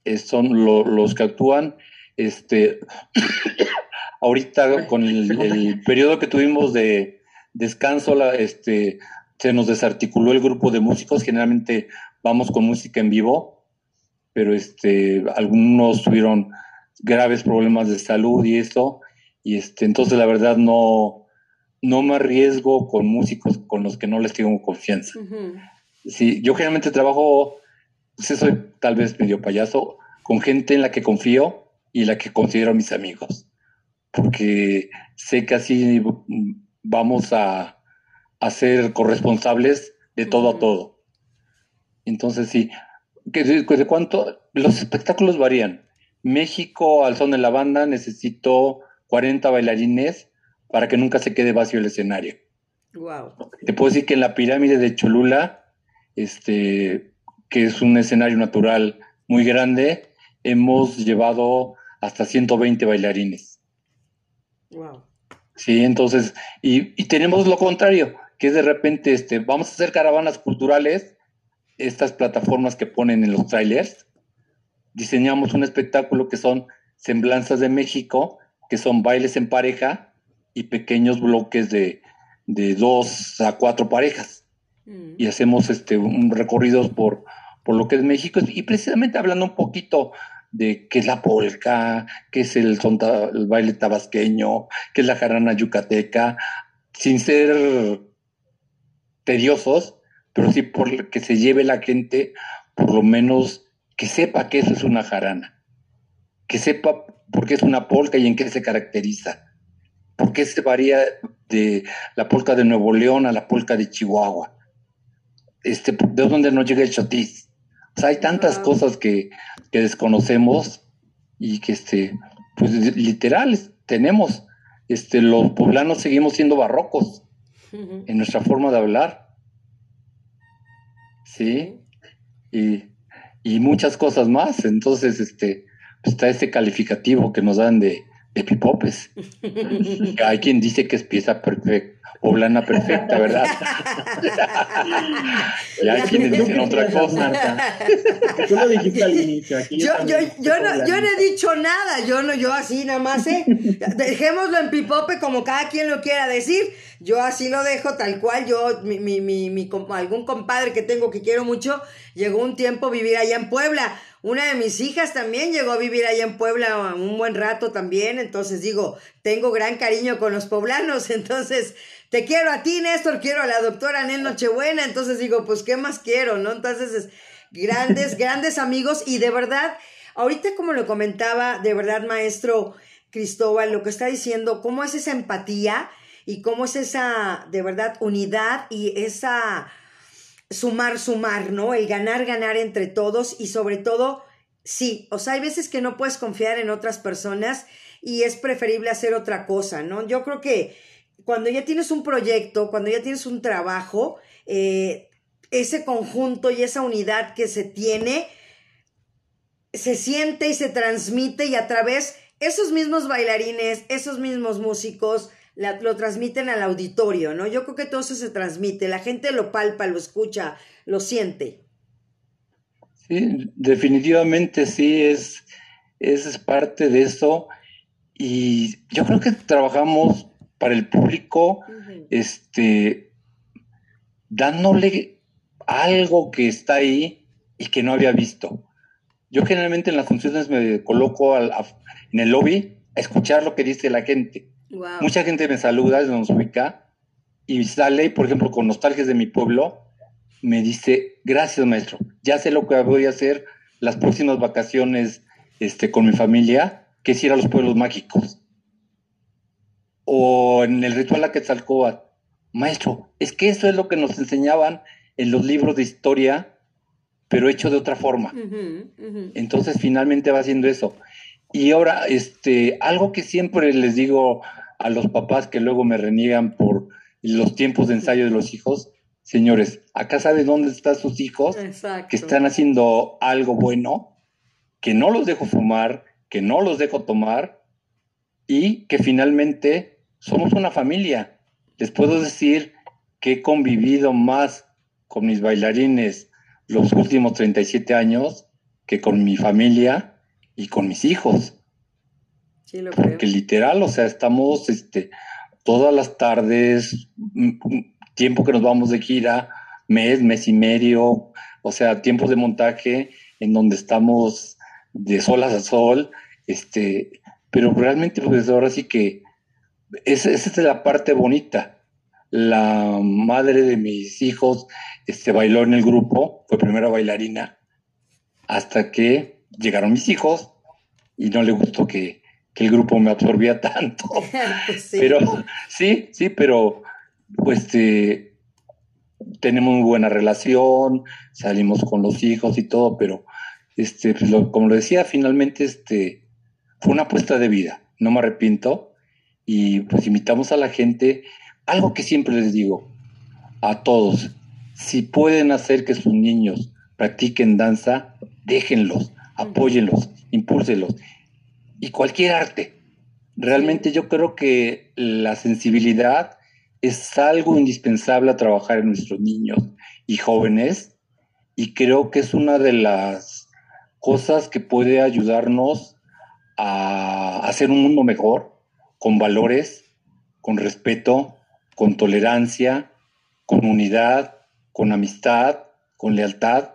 eh, son los que actúan. Este, ahorita con el, periodo que tuvimos de descanso, la, este, se nos desarticuló el grupo de músicos. Generalmente vamos con música en vivo, pero este, algunos tuvieron graves problemas de salud y eso y este, entonces la verdad no, no me arriesgo con músicos con los que no les tengo confianza. Sí, yo generalmente trabajo, pues soy tal vez medio payaso, con gente en la que confío y la que considero mis amigos, porque sé que así vamos a, ser corresponsables de todo a todo. Entonces sí, que de cuánto los espectáculos varían. México al son de la banda necesito 40 bailarines para que nunca se quede vacío el escenario. Wow. Te puedo decir que en la pirámide de Cholula, este, que es un escenario natural muy grande, hemos llevado hasta 120 bailarines. Wow. Sí, entonces, y, y, tenemos lo contrario, que es de repente, este, vamos a hacer caravanas culturales, estas plataformas que ponen en los trailers, diseñamos un espectáculo que son semblanzas de México, que son bailes en pareja y pequeños bloques de, dos a cuatro parejas. Mm. Y hacemos este, un recorridos por, por lo que es México y precisamente hablando un poquito de qué es la polca, qué es el, el baile tabasqueño, qué es la jarana yucateca, sin ser tediosos, pero sí por que se lleve la gente, por lo menos que sepa que eso es una jarana, que sepa por qué es una polca y en qué se caracteriza, por qué se varía de la polca de Nuevo León a la polca de Chihuahua, este, de dónde nos llega el chotis. O sea, hay tantas cosas que, desconocemos y que, este, pues literal, tenemos, este, los poblanos seguimos siendo barrocos en nuestra forma de hablar. Sí, y, y muchas cosas más. Entonces, este, está este calificativo que nos dan de, de pipopes. Hay quien dice que es pieza perfecta o lana perfecta, ¿verdad? y hay quienes dicen otra cosa. Tú lo dijiste al inicio. yo, yo, yo, no, yo no he dicho nada, yo no, yo así nada más, ¿eh? Dejémoslo en pipope como cada quien lo quiera decir. Yo así lo dejo tal cual. Yo, mi, mi, mi, mi algún compadre que tengo que quiero mucho, llegó un tiempo a vivir allá en Puebla una de mis hijas también llegó a vivir allá en Puebla un buen rato también, entonces digo, tengo gran cariño con los poblanos, entonces te quiero a ti, Néstor, quiero a la doctora Nel Nochebuena, entonces digo, pues, ¿qué más quiero, no? Entonces, grandes, grandes amigos y de verdad, Ahorita, como lo comentaba, de verdad, maestro Cristóbal, lo que está diciendo, cómo es esa empatía y cómo es esa, de verdad, unidad y esa sumar, sumar, ¿no? El ganar, ganar entre todos y sobre todo, sí, o sea, hay veces que no puedes confiar en otras personas y es preferible hacer otra cosa, ¿no? Yo creo que cuando ya tienes un proyecto, cuando ya tienes un trabajo, eh, ese conjunto y esa unidad que se tiene, se siente y se transmite y a través esos mismos bailarines, esos mismos músicos, lo transmiten al auditorio, ¿no? Yo creo que todo eso se transmite, la gente lo palpa, lo escucha, lo siente. Sí, definitivamente sí, es, es parte de eso. Y yo creo que trabajamos para el público, este, dándole algo que está ahí y que no había visto. Yo generalmente en las funciones me coloco en el lobby a escuchar lo que dice la gente. Mucha gente me saluda, nos ubica y sale, por ejemplo, con nostalgias de mi pueblo, me dice, gracias maestro, ya sé lo que voy a hacer las próximas vacaciones este, con mi familia, que es ir a los pueblos mágicos. O en el ritual a Quetzalcóatl, maestro, es que eso es lo que nos enseñaban en los libros de historia, pero hecho de otra forma. Entonces finalmente va haciendo eso. Y ahora, este, algo que siempre les digo a los papás que luego me reniegan por los tiempos de ensayo de los hijos, señores, acá saben dónde están sus hijos que están haciendo algo bueno, que no los dejo fumar, que no los dejo tomar y que finalmente somos una familia. Les puedo decir que he convivido más con mis bailarines los últimos 37 años que con mi familia y con mis hijos. Sí, lo Porque literal, o sea, estamos este, todas las tardes, tiempo que nos vamos de gira, mes, mes y medio, o sea, tiempos de montaje en donde estamos de sol a sol, este, pero realmente pues ahora sí que esa, esa es la parte bonita. La madre de mis hijos este, bailó en el grupo, fue primera bailarina, hasta que llegaron mis hijos y no le gustó que, el grupo me absorbía tanto. Pues pero sí, sí, pero pues este, tenemos muy buena relación, salimos con los hijos y todo, pero este, pues, como lo decía, finalmente este, fue una apuesta de vida, no me arrepiento y pues invitamos a la gente, algo que siempre les digo a todos, si pueden hacer que sus niños practiquen danza, déjenlos, apóyenlos, impúlselos. Y cualquier arte. Realmente yo creo que la sensibilidad es algo indispensable a trabajar en nuestros niños y jóvenes y creo que es una de las cosas que puede ayudarnos a hacer un mundo mejor, con valores, con respeto, con tolerancia, con unidad, con amistad, con lealtad.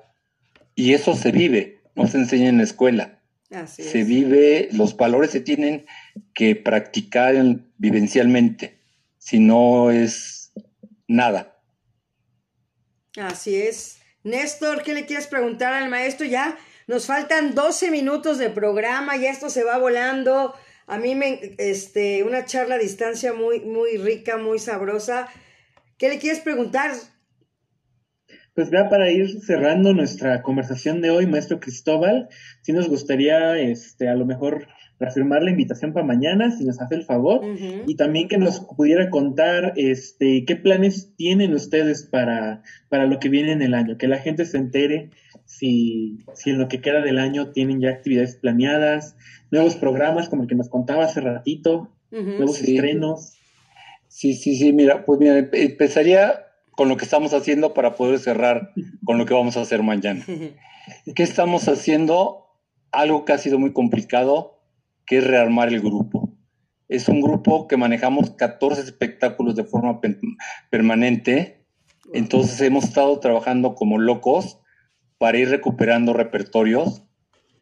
Y eso se vive, no se enseña en la escuela. se vive, los valores se tienen que practicar vivencialmente, si no es nada. Así es. Néstor, ¿qué le quieres preguntar al maestro? Ya nos faltan 12 minutos de programa, ya esto se va volando. A mí me, este, una charla a distancia muy, muy rica, muy sabrosa. ¿Qué le quieres preguntar? Pues ya para ir cerrando nuestra conversación de hoy, maestro Cristóbal, si nos gustaría, este, a lo mejor reafirmar la invitación para mañana, si nos hace el favor, y también que nos pudiera contar, este, qué planes tienen ustedes para, para lo que viene en el año, que la gente se entere si, si en lo que queda del año tienen ya actividades planeadas, nuevos programas como el que nos contaba hace ratito, nuevos estrenos. Sí, sí, sí, mira, pues mira, empezaría con lo que estamos haciendo para poder cerrar con lo que vamos a hacer mañana. ¿Qué estamos haciendo? Algo que ha sido muy complicado, que es rearmar el grupo. Es un grupo que manejamos 14 espectáculos de forma permanente, entonces hemos estado trabajando como locos para ir recuperando repertorios,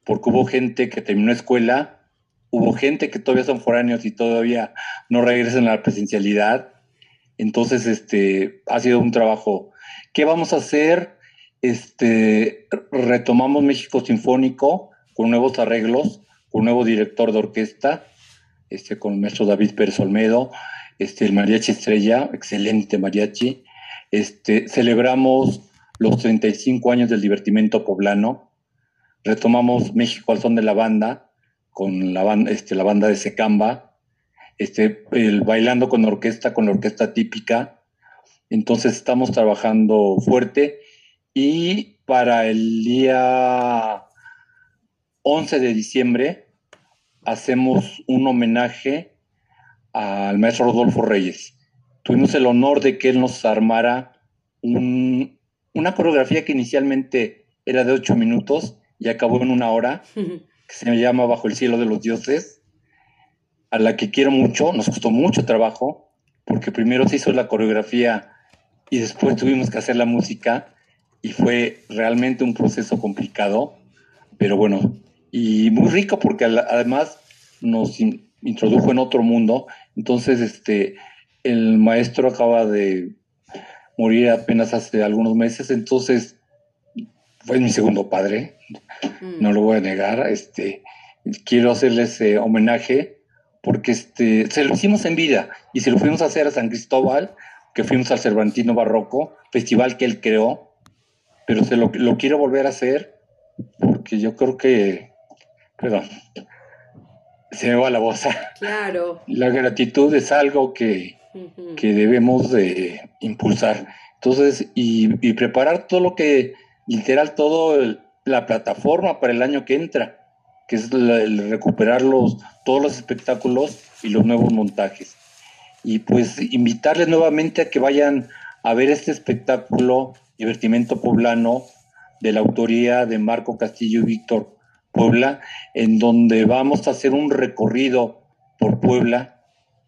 porque hubo gente que terminó escuela, hubo gente que todavía son foráneos y todavía no regresan a la presencialidad. Entonces, este, ha sido un trabajo. ¿Qué vamos a hacer? Este, retomamos México Sinfónico con nuevos arreglos, con nuevo director de orquesta, este, con el maestro David Pérez Olmedo, este, el Mariachi Estrella, excelente mariachi. Este, celebramos los 35 años del divertimento poblano, retomamos México al son de la banda, con la, banda, este, la banda de Secamba, este, el bailando con orquesta, con la orquesta típica. Entonces estamos trabajando fuerte y para el día 11 de diciembre hacemos un homenaje al maestro Rodolfo Reyes. Tuvimos el honor de que él nos armara una coreografía que inicialmente era de ocho minutos y acabó en una hora, que se llama Bajo el cielo de los dioses, a la que quiero mucho, nos costó mucho trabajo, porque primero se hizo la coreografía y después tuvimos que hacer la música y fue realmente un proceso complicado, pero bueno, y muy rico porque además nos introdujo en otro mundo. Entonces, este, el maestro acaba de morir apenas hace algunos meses, entonces fue mi segundo padre, no lo voy a negar. Este, quiero hacerle ese homenaje porque este, se lo hicimos en vida y se lo fuimos a hacer a San Cristóbal, que fuimos al Cervantino Barroco, festival que él creó, pero se lo, lo quiero volver a hacer porque yo creo que, perdón, se me va la voz. Claro. La gratitud es algo que, que debemos de impulsar. Entonces, y, y, preparar todo lo que, literal, todo la plataforma para el año que entra, que es el, recuperar los, todos los espectáculos y los nuevos montajes. Y pues invitarles nuevamente a que vayan a ver este espectáculo Divertimento Poblano de la autoría de Marco Castillo y Víctor Puebla, en donde vamos a hacer un recorrido por Puebla.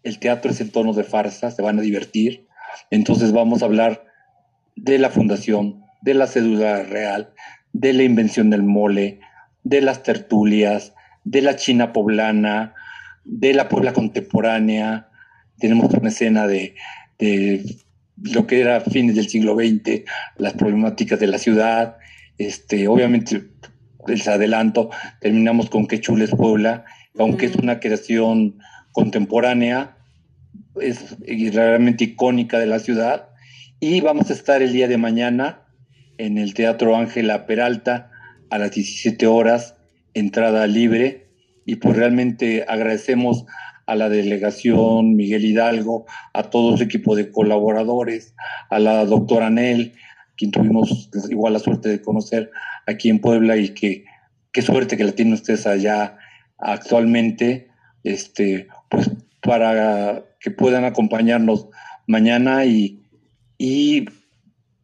El teatro es en tono de farsa, se van a divertir. Entonces vamos a hablar de la fundación, de la cédula real, de la invención del mole, de las tertulias, de la China poblana, de la Puebla contemporánea. Tenemos una escena de, de lo que era fines del siglo XX, las problemáticas de la ciudad, este, obviamente les adelanto, terminamos con Qué chules Puebla, aunque es una creación contemporánea, es realmente icónica de la ciudad, y vamos a estar el día de mañana en el Teatro Ángela Peralta a las 17 horas, entrada libre, y pues realmente agradecemos a la delegación Miguel Hidalgo, a todo su equipo de colaboradores, a la doctora Nel, quien tuvimos igual la suerte de conocer aquí en Puebla y que qué suerte que la tienen ustedes allá actualmente, este, pues para que puedan acompañarnos mañana y, y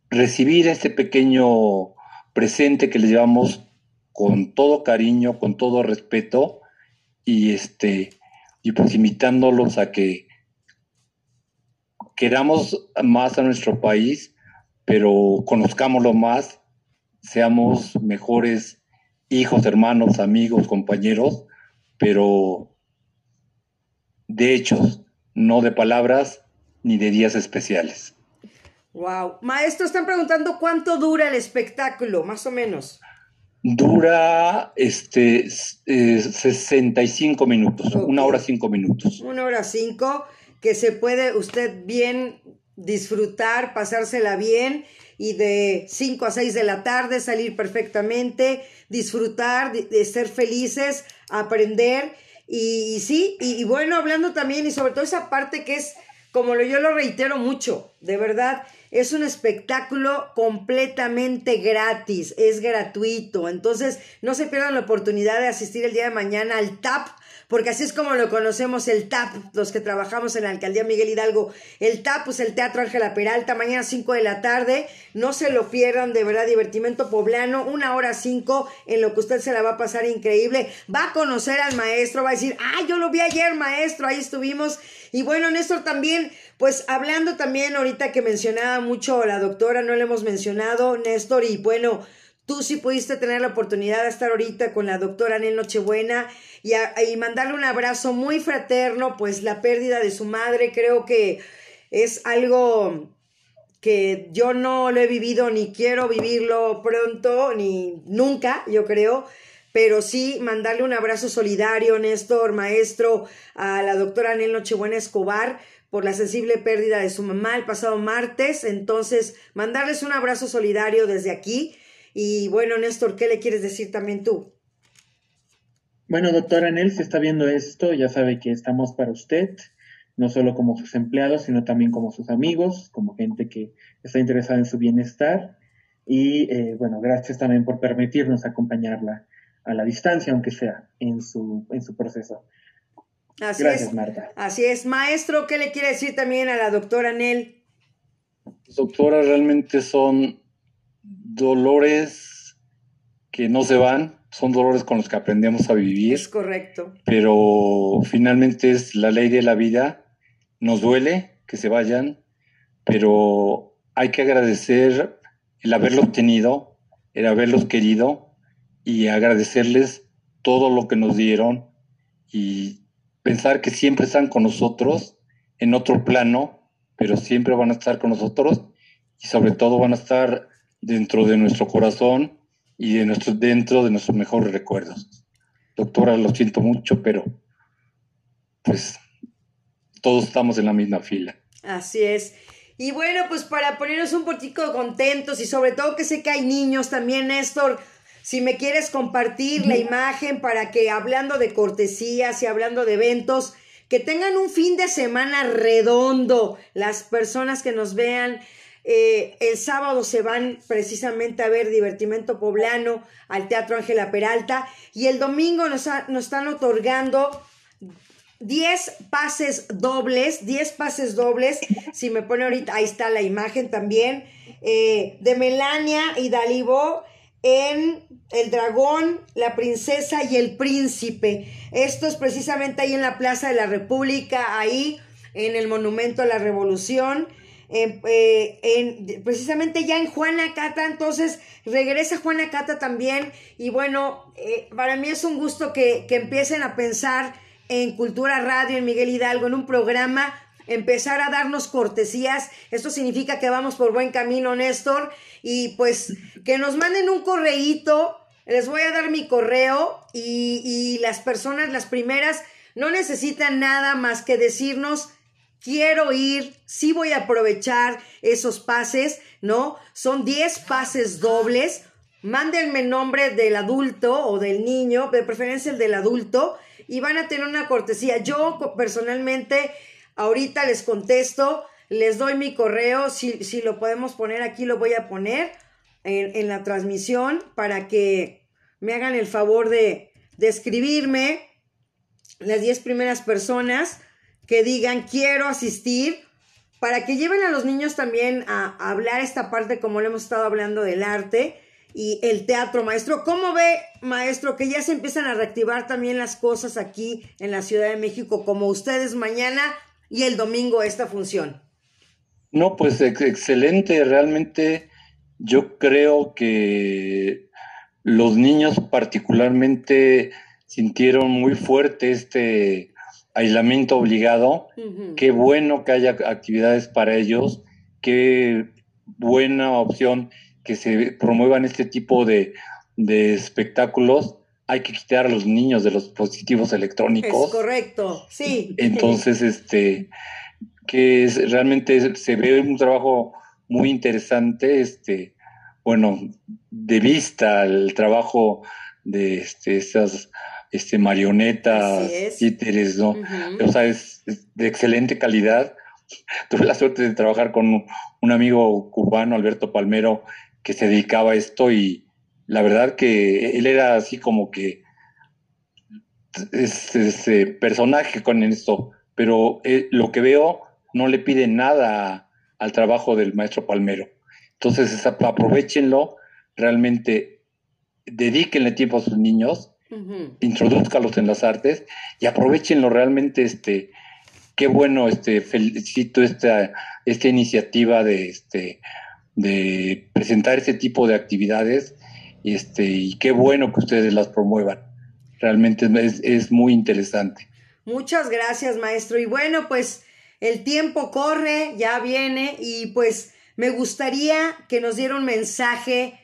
recibir este pequeño presente que les llevamos con todo cariño, con todo respeto y este y pues invitándolos a que queramos más a nuestro país, pero conozcámoslo más, seamos mejores hijos, hermanos, amigos, compañeros, pero de hechos, no de palabras ni de días especiales. Wow. Maestro, están preguntando cuánto dura el espectáculo, más o menos. Dura este 65 minutos, una hora cinco minutos. Una hora cinco, que se puede usted bien disfrutar, pasársela bien y de 5 a 6 de la tarde salir perfectamente, disfrutar, de, ser felices, aprender y, sí, y, bueno, hablando también y sobre todo esa parte que es, como yo lo reitero mucho, de verdad, es un espectáculo completamente gratis, es gratuito. Entonces, no se pierdan la oportunidad de asistir el día de mañana al TAP porque así es como lo conocemos el TAP, los que trabajamos en la alcaldía Miguel Hidalgo. El TAP, pues el Teatro Ángela Peralta, mañana 5 de la tarde. No se lo pierdan, de verdad, divertimento poblano, una hora cinco, en lo que usted se la va a pasar increíble. Va a conocer al maestro, va a decir, ah, yo lo vi ayer, maestro, ahí estuvimos. Y bueno, Néstor también, pues hablando también ahorita que mencionaba mucho la doctora, no le hemos mencionado, Néstor, y bueno, Tú sí pudiste tener la oportunidad de estar ahorita con la doctora Anel Nochebuena y, mandarle un abrazo muy fraterno, pues la pérdida de su madre creo que es algo que yo no lo he vivido ni quiero vivirlo pronto ni nunca, yo creo, pero sí mandarle un abrazo solidario, Néstor, maestro, a la doctora Anel Nochebuena Escobar por la sensible pérdida de su mamá el pasado martes. Entonces, mandarles un abrazo solidario desde aquí. Y bueno, Néstor, ¿qué le quieres decir también tú? Bueno, doctora Anel, si está viendo esto, ya sabe que estamos para usted, no solo como sus empleados, sino también como sus amigos, como gente que está interesada en su bienestar. Y eh, bueno, gracias también por permitirnos acompañarla a la distancia, aunque sea en su, en su proceso. Así Gracias, Marta. Así es. Maestro, ¿qué le quiere decir también a la doctora Nel? Doctora, realmente son dolores que no se van, son dolores con los que aprendemos a vivir. Es correcto. Pero finalmente es la ley de la vida. Nos duele que se vayan, pero hay que agradecer el haberlos tenido, el haberlos querido y agradecerles todo lo que nos dieron y pensar que siempre están con nosotros en otro plano, pero siempre van a estar con nosotros y sobre todo van a estar dentro de nuestro corazón y de nuestro, dentro de nuestros mejores recuerdos. Doctora, lo siento mucho, pero pues todos estamos en la misma fila. Así es. Y bueno, pues para ponernos un poquito contentos y sobre todo que sé que hay niños también, Néstor, si me quieres compartir la imagen para que hablando de cortesías y hablando de eventos, que tengan un fin de semana redondo las personas que nos vean. Eh, el sábado se van precisamente a ver Divertimento Poblano al Teatro Ángela Peralta y el domingo nos, nos están otorgando 10 pases dobles, 10 pases dobles, si me pone ahorita, ahí está la imagen también, eh, de Melania y Dalibó en El Dragón, la Princesa y el Príncipe. Esto es precisamente ahí en la Plaza de la República, ahí en el Monumento a la Revolución. Eh, precisamente ya en Juana Cata, entonces regresa Juana Cata también y bueno, eh, para mí es un gusto que, que empiecen a pensar en Cultura Radio, en Miguel Hidalgo, en un programa empezar a darnos cortesías. Esto significa que vamos por buen camino, Néstor. Y pues que nos manden un correíto. Les voy a dar mi correo y las personas, las primeras, no necesitan nada más que decirnos quiero ir, sí voy a aprovechar esos pases, ¿no? Son 10 pases dobles. Mándenme el nombre del adulto o del niño, de preferencia el del adulto, y van a tener una cortesía. Yo personalmente Ahorita les contesto, les doy mi correo, si, si lo podemos poner aquí, lo voy a poner en, la transmisión para que me hagan el favor de, de escribirme las 10 primeras personas que digan quiero asistir para que lleven a los niños también a, a, hablar esta parte como le hemos estado hablando del arte y el teatro maestro. ¿Cómo ve maestro que ya se empiezan a reactivar también las cosas aquí en la Ciudad de México como ustedes mañana y el domingo esta función? No, pues excelente, realmente yo creo que los niños particularmente sintieron muy fuerte este aislamiento obligado. Qué bueno que haya actividades para ellos, qué buena opción que se promuevan este tipo de, de espectáculos hay que quitar a los niños de los dispositivos electrónicos. Es correcto, sí. Entonces, este, que es, realmente se ve un trabajo muy interesante, este, bueno, de vista el trabajo de este, estas este, marionetas, títeres, ¿no? O sea, es, de excelente calidad. Tuve la suerte de trabajar con un amigo cubano, Alberto Palmero, que se dedicaba a esto y, la verdad que él era así como que ese personaje con esto, pero eh, lo que veo no le pide nada al trabajo del maestro Palmero. Entonces, aprovechenlo, realmente dedíquenle tiempo a sus niños, introduzcalos en las artes y aprovechenlo realmente, este, qué bueno, este, felicito esta, esta iniciativa de, este, de presentar ese tipo de actividades y, este, y qué bueno que ustedes las promuevan. Realmente es, es muy interesante. Muchas gracias, maestro. Y bueno, pues el tiempo corre, ya viene y pues me gustaría que nos diera un mensaje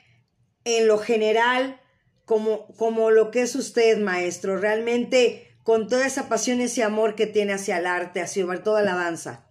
en lo general como, como lo que es usted, maestro, realmente con toda esa pasión, ese amor que tiene hacia el arte, hacia toda la danza.